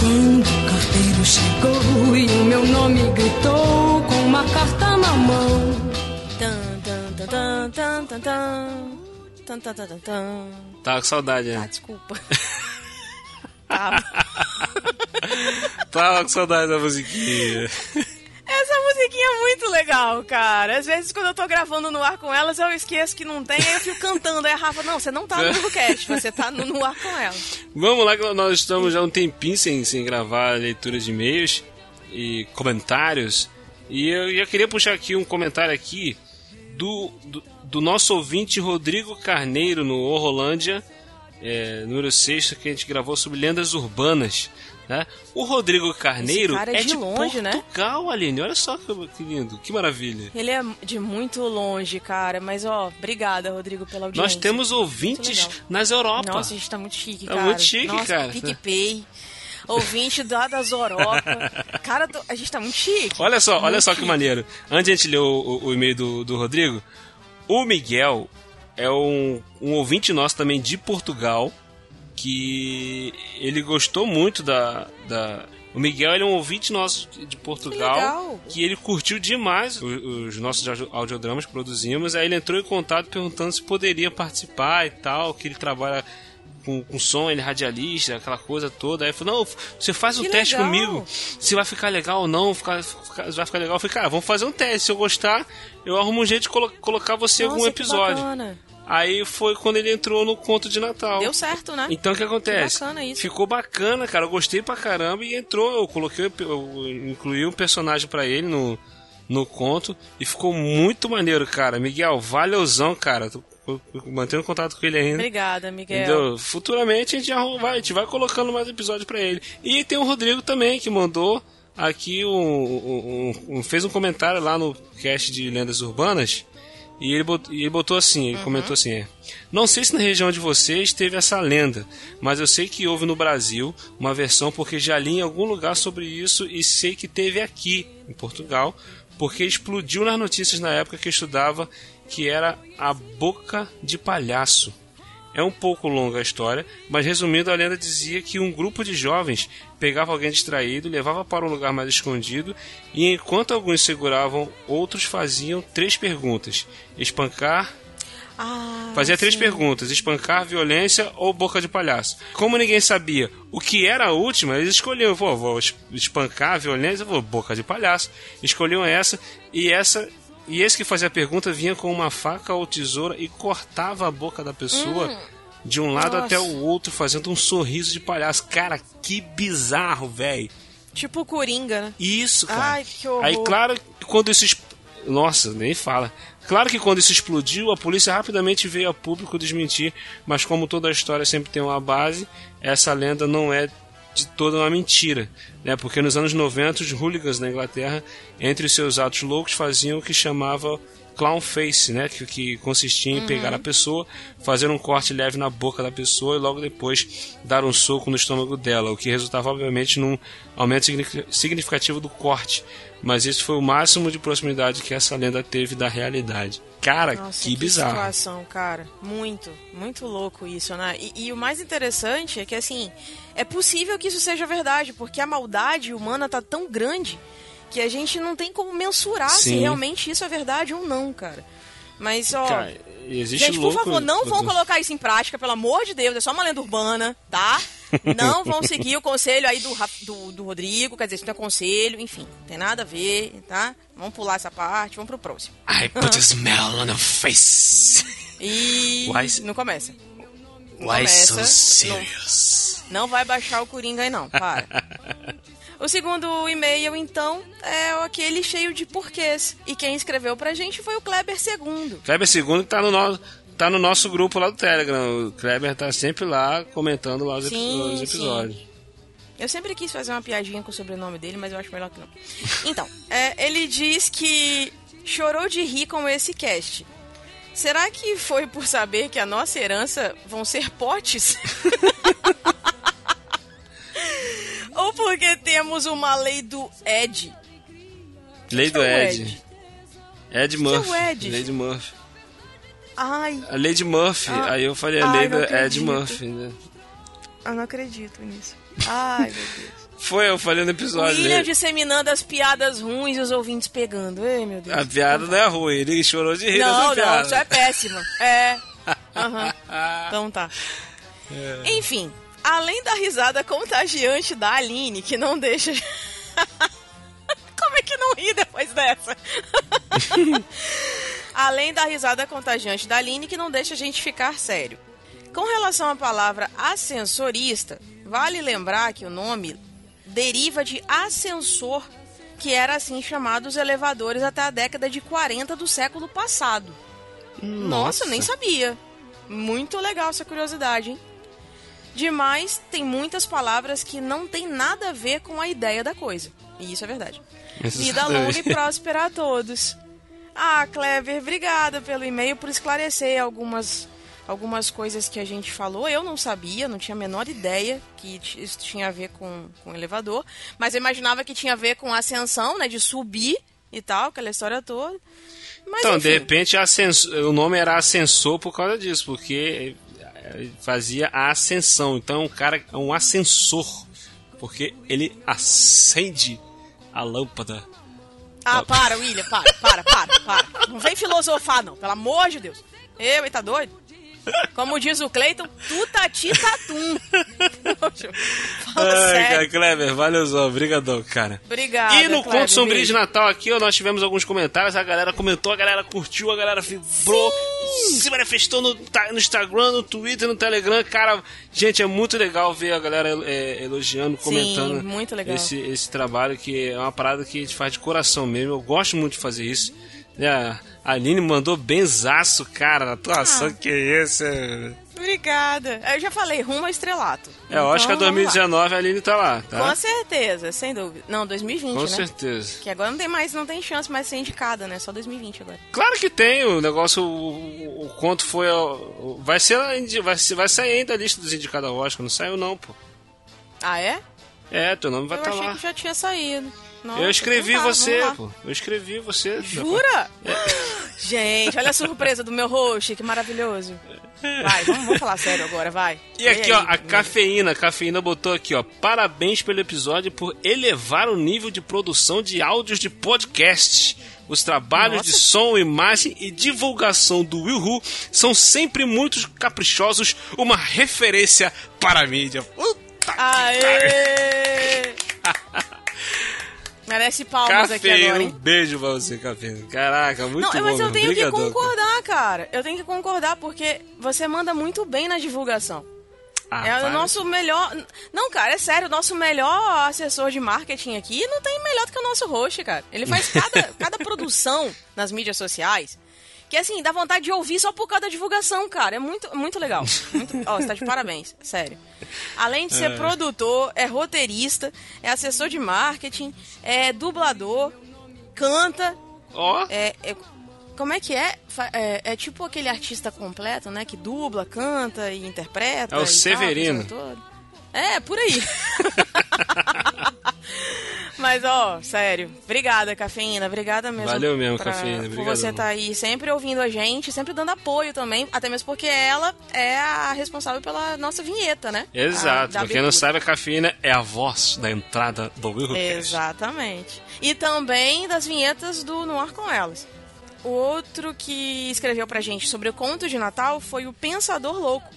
Quando o carteiro chegou e o meu nome gritou com uma carta na mão. Tan, tan, tan, tan, tan, tan, tan. Tan, tan, tan. Tá com saudade, Ah, né? desculpa. *laughs* Tava. Tava com saudade da musiquinha. Essa musiquinha é muito legal, cara. Às vezes, quando eu tô gravando no ar com elas, eu esqueço que não tem, aí eu fico cantando. Aí a Rafa, não, você não tá no *laughs* cast, você tá no, no ar com elas. Vamos lá, que nós estamos já um tempinho sem, sem gravar leitura de e-mails e comentários. E eu já queria puxar aqui um comentário aqui do, do, do nosso ouvinte Rodrigo Carneiro no Horrolândia, é, número 6, que a gente gravou sobre lendas urbanas. Né? O Rodrigo Carneiro é é de de longe, né? Portugal, Aline. Olha só que, lindo, que maravilha. Ele é de muito longe, cara. Mas, ó, obrigada, Rodrigo, pela audiência. Nós temos ouvintes nas Europa. Nossa, a gente tá muito chique, Tá cara. muito chique, Nossa, cara. PicPay. Ouvinte lá das Europa. Cara, a gente tá muito chique. Olha só, olha Muito só que chique. maneiro. Antes de a gente ler o, o- o e-mail do, do Rodrigo, o Miguel é um, um ouvinte nosso também de Portugal, que ele gostou muito da... da... O Miguel ele é um ouvinte nosso de- Portugal, legal. que ele curtiu demais o- os nossos audio- audiodramas que produzimos. Aí ele entrou em contato perguntando se poderia participar e tal, que ele trabalha com, com som, ele radialista, aquela coisa toda. Aí falou, não, você faz um Que teste legal. comigo se vai ficar legal ou não, ficar, ficar- vai ficar legal. Eu falei, cara, vamos fazer um teste. Se eu gostar, eu arrumo um jeito de colo- colocar você em algum episódio. bacana. Aí foi quando ele entrou no conto de Natal. Deu certo, né? Então o que acontece? Que bacana isso. Ficou bacana, cara. Eu gostei pra caramba e entrou. Eu coloquei, eu incluí um personagem pra ele no, no conto e ficou muito maneiro, cara. Miguel, valeuzão, cara. Mantendo contato com ele ainda. Obrigada, Miguel. Entendeu? Futuramente a gente, vai, a gente vai colocando mais episódios pra ele. E tem o Rodrigo também, que mandou aqui um, um- um- fez um comentário lá no cast de Lendas Urbanas. E ele botou, ele botou assim, ele comentou assim, é, Não sei se na região de vocês teve essa lenda, mas eu sei que houve no Brasil uma versão porque já li em algum lugar sobre isso e sei que teve aqui, em Portugal, porque explodiu nas notícias na época que eu estudava que era a boca de palhaço. É um pouco longa a história, mas resumindo, a lenda dizia que um grupo de jovens pegava alguém distraído, levava para um lugar mais escondido e enquanto alguns seguravam, outros faziam três perguntas: espancar, Ah, fazia três sim. perguntas: espancar, violência ou boca de palhaço. Como ninguém sabia o que era a última, eles escolhiam: vou, vou es- espancar, violência, vou boca de palhaço. Escolhiam essa e essa. E esse que fazia a pergunta vinha com uma faca ou tesoura e cortava a boca da pessoa de um lado Hum. Nossa. até o outro, fazendo um sorriso de palhaço. Cara, que bizarro, velho. Tipo o Coringa, né? Isso, cara. Ai, que horror. Aí, claro quando isso. exp- Nossa, nem fala. Claro que quando isso explodiu, a polícia rapidamente veio a público desmentir, mas como toda a história sempre tem uma base, essa lenda não é de toda uma mentira, né? Porque nos anos 90 os hooligans na Inglaterra, entre os seus atos loucos, faziam o que chamava clown face, né? Que, que consistia em pegar a pessoa, fazer um corte leve na boca da pessoa e logo depois dar um soco no estômago dela, o que resultava obviamente num aumento signifi- significativo do corte. Mas isso foi o máximo de proximidade que essa lenda teve da realidade. Cara, Nossa, que bizarro. situação, cara. Muito, muito louco isso, né? E, e o mais interessante é que, assim, é possível que isso seja verdade, porque a maldade humana tá tão grande que a gente não tem como mensurar se Sim. realmente isso é verdade ou não, cara. Mas, ó, Cara, existe Gente, por favor, não vão colocar isso em prática, pelo amor de Deus, é só uma lenda urbana, tá? Não vão seguir o conselho aí do, do, do Rodrigo, quer dizer, isso não é conselho, enfim, tem nada a ver, tá? Vamos pular essa parte, vamos pro próximo. I put a smell on your face. E. Why Não começa. Não Why so começa, serious? Não vai baixar o Coringa aí, não, para. O segundo e-mail, então, é aquele cheio de porquês. E quem escreveu pra gente foi o Kleber II. Kleber II tá no, no, tá no nosso grupo lá do Telegram. O Kleber tá sempre lá comentando lá os, Sim, os sim. episódios. Eu sempre quis fazer uma piadinha com o sobrenome dele, mas eu acho melhor que não. Então, é, ele diz que chorou de rir com esse cast. Será que foi por saber que a nossa herança vão ser potes? *laughs* Ou porque temos uma lei do Ed? Lei do é Ed. Ed? É Murphy. Ed? Lady Murphy. Ai, A Lady Murphy. Ah. Aí eu falei a do Ed acredito. Murphy, né? eu não acredito nisso. Ai, meu Deus. Foi, eu falei no episódio William dele. disseminando as piadas ruins e os ouvintes pegando. Ei, meu Deus. A piada não é ruim, ele chorou de rir Não, dessa não, piada. isso é péssima. É. Aham. *laughs* Então tá. Enfim, além da risada contagiante da Aline, que não deixa. *laughs* Como é que não ri depois dessa? *laughs* além da risada contagiante da Aline, que não deixa a gente ficar sério. Com relação à palavra ascensorista, vale lembrar que o nome deriva de ascensor, que era assim chamado os elevadores até a década de 40 do século passado. Nossa, eu nem sabia. Muito legal essa curiosidade, hein? Demais, tem muitas palavras que não tem nada a ver com a ideia da coisa. E isso é verdade. Vida longa e *laughs* próspera a todos. Ah, Kleber, obrigada pelo e-mail por esclarecer algumas algumas coisas que a gente falou. Eu não sabia, não tinha a menor ideia que isso tinha a ver com, com elevador. Mas eu imaginava que tinha a ver com ascensão, né? De subir e tal, aquela história toda. Mas, Então, enfim. de repente, o nome era Ascensor por causa disso, porque eh, fazia a ascensão. Então, um cara é um ascensor, porque ele acende a lâmpada. Ah, para, William, para, para, para, para. Não vem filosofar, não, pelo amor de Deus. Eu, tá doido? Como diz o Cleiton, tu tati tatum. *laughs* Fala Ai, cara, sério. Kleber, valeuzão, brigadão, cara. Obrigada, E no Kleber, Conto Sombrio de Natal aqui, ó, nós tivemos alguns comentários, a galera comentou, a galera curtiu, a galera vibrou, se manifestou no, no Instagram, no Twitter, no Telegram. Cara, gente, é muito legal ver a galera é, elogiando, comentando legal. Esse, esse trabalho, que é uma parada que a gente faz de coração mesmo. Eu gosto muito de fazer isso. E a Aline mandou benzaço, cara, na atuação, Ah. que isso. É, Obrigada. Eu já falei, rumo ao estrelato. é eu acho que a Então, vamos lá. 2019 a Aline tá lá, tá? Com certeza, sem dúvida. Não, 2020, Com né? certeza. Que agora não tem mais, não tem chance mais de ser indicada, né? Só 2020 agora. Claro que tem, o negócio, o, o conto foi. ó, Vai ser, vai, vai sair ainda a lista dos indicados ao Oscar, não saiu não, pô. Ah, é? É, teu nome vai Eu estar achei lá. que já tinha saído. Nossa, Eu escrevi então tá, você, pô. Eu escrevi você. Jura? *laughs* Gente, olha a surpresa do meu host, que maravilhoso. Vai, vamos, vamos falar sério agora, vai. E aqui, ó, a Aí, cafeína, a cafeína botou aqui, ó. Parabéns pelo episódio por elevar o nível de produção de áudios de podcast. Os trabalhos Nossa. de som, imagem e divulgação do Will Who são sempre muito caprichosos, uma referência para a mídia. Puta que. Aê! *laughs* Merece palmas aqui Cafeína, agora, um hein? beijo pra você, Cafeína. Caraca, muito Não, bom. mas eu tenho que concordar, cara. Eu tenho que concordar porque você manda muito bem na divulgação. Ah, é para. o nosso melhor. Não, cara, é sério, o nosso melhor assessor de marketing aqui não tem melhor do que o nosso host, cara. Ele faz *laughs* cada, cada produção nas mídias sociais. Que assim, dá vontade de ouvir só por causa da divulgação, cara. É muito, muito legal. Muito, *laughs* ó, você tá de parabéns, sério. Além de ser produtor, é roteirista, é assessor de marketing, é dublador, canta, Ó, é, é- como é que é? É? é tipo aquele artista completo, né? Que dubla, canta e interpreta. É o tal, Severino. toda. É, por aí. *laughs* *laughs* Mas, ó, sério, obrigada, Cafeína, obrigada mesmo. Valeu mesmo, pra- Cafeína, Por você estar aí sempre ouvindo a gente, sempre dando apoio também, até mesmo porque ela é a responsável pela nossa vinheta, né? Exato. Pra quem não sabe, a Cafeína é a voz da entrada do Will Who Cast. Exatamente. E também das vinhetas do No Ar Com Elas. O outro que escreveu pra gente sobre o conto de Natal foi o Pensador Louco.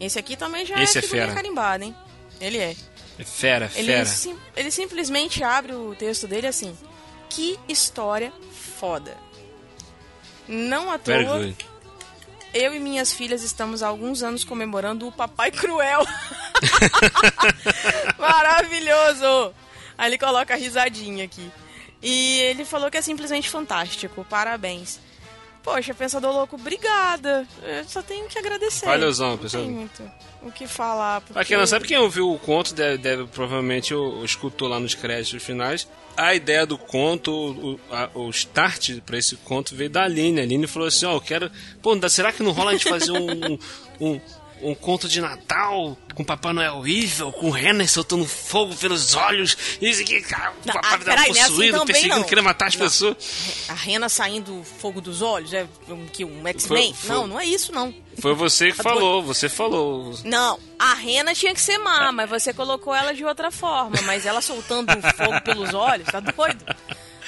Esse aqui também já Esse é é fera. carimbada, hein? Ele é. Fera, Ele, fera. sim- ele simplesmente abre o texto dele assim. Que história foda. Não à toa, eu e minhas filhas estamos há alguns anos comemorando o Papai Cruel. *laughs* *laughs* Maravilhoso! Aí ele coloca a risadinha aqui. E ele falou que é simplesmente fantástico. Parabéns. Poxa, Pensador Louco, obrigada. Eu só tenho que agradecer. Valeuzão, Não Pensador. tem muito o que falar. Pra porque- quem não sabe, quem ouviu o conto deve, deve- provavelmente o, o escutou lá nos créditos finais. A ideia do conto, o, a- o start pra esse conto veio da Aline. A Aline falou assim: Ó, eu quero. Pô, será que não rola a gente fazer um, um, um conto de Natal com Papai Noel horrível, com Renner soltando fogo pelos olhos? Isso aqui, cara, o Não, papai ah, peraí, não é assim possuído, também, perseguindo, não. querendo matar as Não. pessoas. A rena saindo fogo dos olhos? É um, que, um X-Men? Não, não é isso, não. Foi você que Tá falou, você falou. Não, a rena tinha que ser má, mas você colocou ela de outra forma. Mas ela soltando *laughs* fogo pelos olhos, tá doido?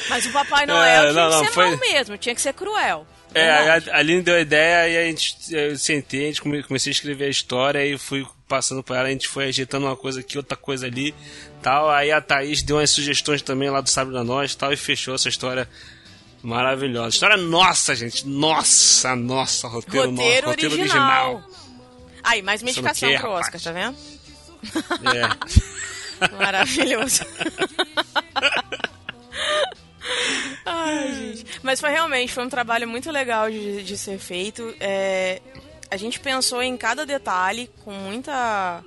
Mas o Papai Noel É, tinha não, que não, ser foi- mau mesmo, tinha que ser cruel. É, Verdade. a Aline deu a ideia e a gente eu sentei, a gente come- comecei a escrever a história e fui passando por ela, a gente foi ajeitando uma coisa aqui, outra coisa ali, tal. Aí a Thaís deu umas sugestões também lá do Sábio da Nós, tal, e fechou essa história maravilhosa. História nossa, gente, nossa, nossa, roteiro, roteiro, nosso, roteiro original. original. Aí, mais medicação quê, pro rapaz? Oscar, tá vendo? É. *laughs* Maravilhoso. *laughs* Ai, gente. Mas foi realmente, foi um trabalho muito legal de, de ser feito. É, a gente pensou em cada detalhe com muita,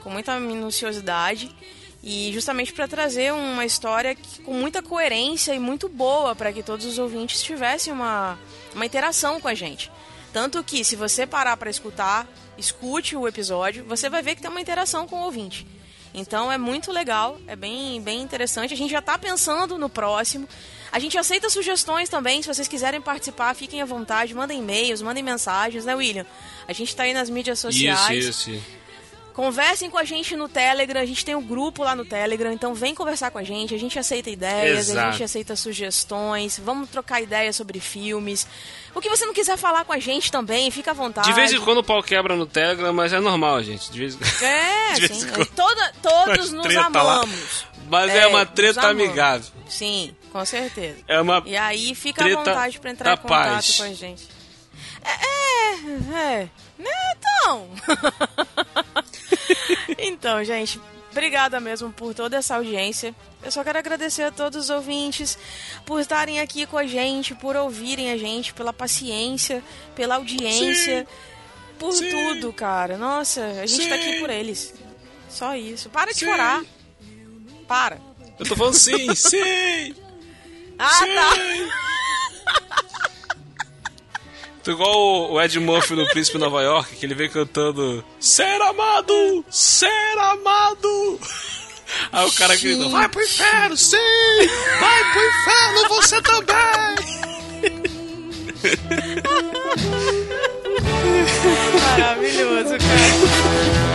com muita minuciosidade. E justamente para trazer uma história que- com muita coerência e muito boa para que todos os ouvintes tivessem uma, uma interação com a gente. Tanto que, se você parar para escutar, escute o episódio, você vai ver que tem uma interação com o ouvinte. Então é muito legal, é bem, bem interessante. A gente já tá pensando no próximo. A gente aceita sugestões também, se vocês quiserem participar, fiquem à vontade, mandem e-mails, mandem mensagens, né, William? A gente tá aí nas mídias sociais. Isso, isso. Conversem com a gente no Telegram, a gente tem um grupo lá no Telegram, então vem conversar com a gente, a gente aceita ideias, a Exato. gente aceita sugestões, vamos trocar ideias sobre filmes. O que você não quiser falar com a gente também, fica à vontade. De vez em quando o pau quebra no Telegram, mas é normal, gente. De vez em quando. É, *laughs* de vez sim. em quando- Toda, todos Umas nos treta lá. amamos. Mas é, uma nos treta amamos. amigável. Sim, com certeza. É uma E aí fica à vontade pra entrar em contato paz. com a gente. É, é, é. Né, Então. *laughs* então, gente, obrigada mesmo por toda essa audiência. Eu só quero agradecer a todos os ouvintes por estarem aqui com a gente, por ouvirem a gente, pela paciência, pela audiência, por Sim. tudo, cara. Nossa, a gente tá Sim. aqui por eles. Só isso. Para de Sim. chorar. Para. Eu tô falando sim, *laughs* sim! Ah, tá. Tô igual o- Ed Murphy no Príncipe Nova York, que ele vem cantando Ser amado! Ser amado! Aí o cara grita, vai pro inferno, sim! Vai pro inferno, você também! Maravilhoso, cara.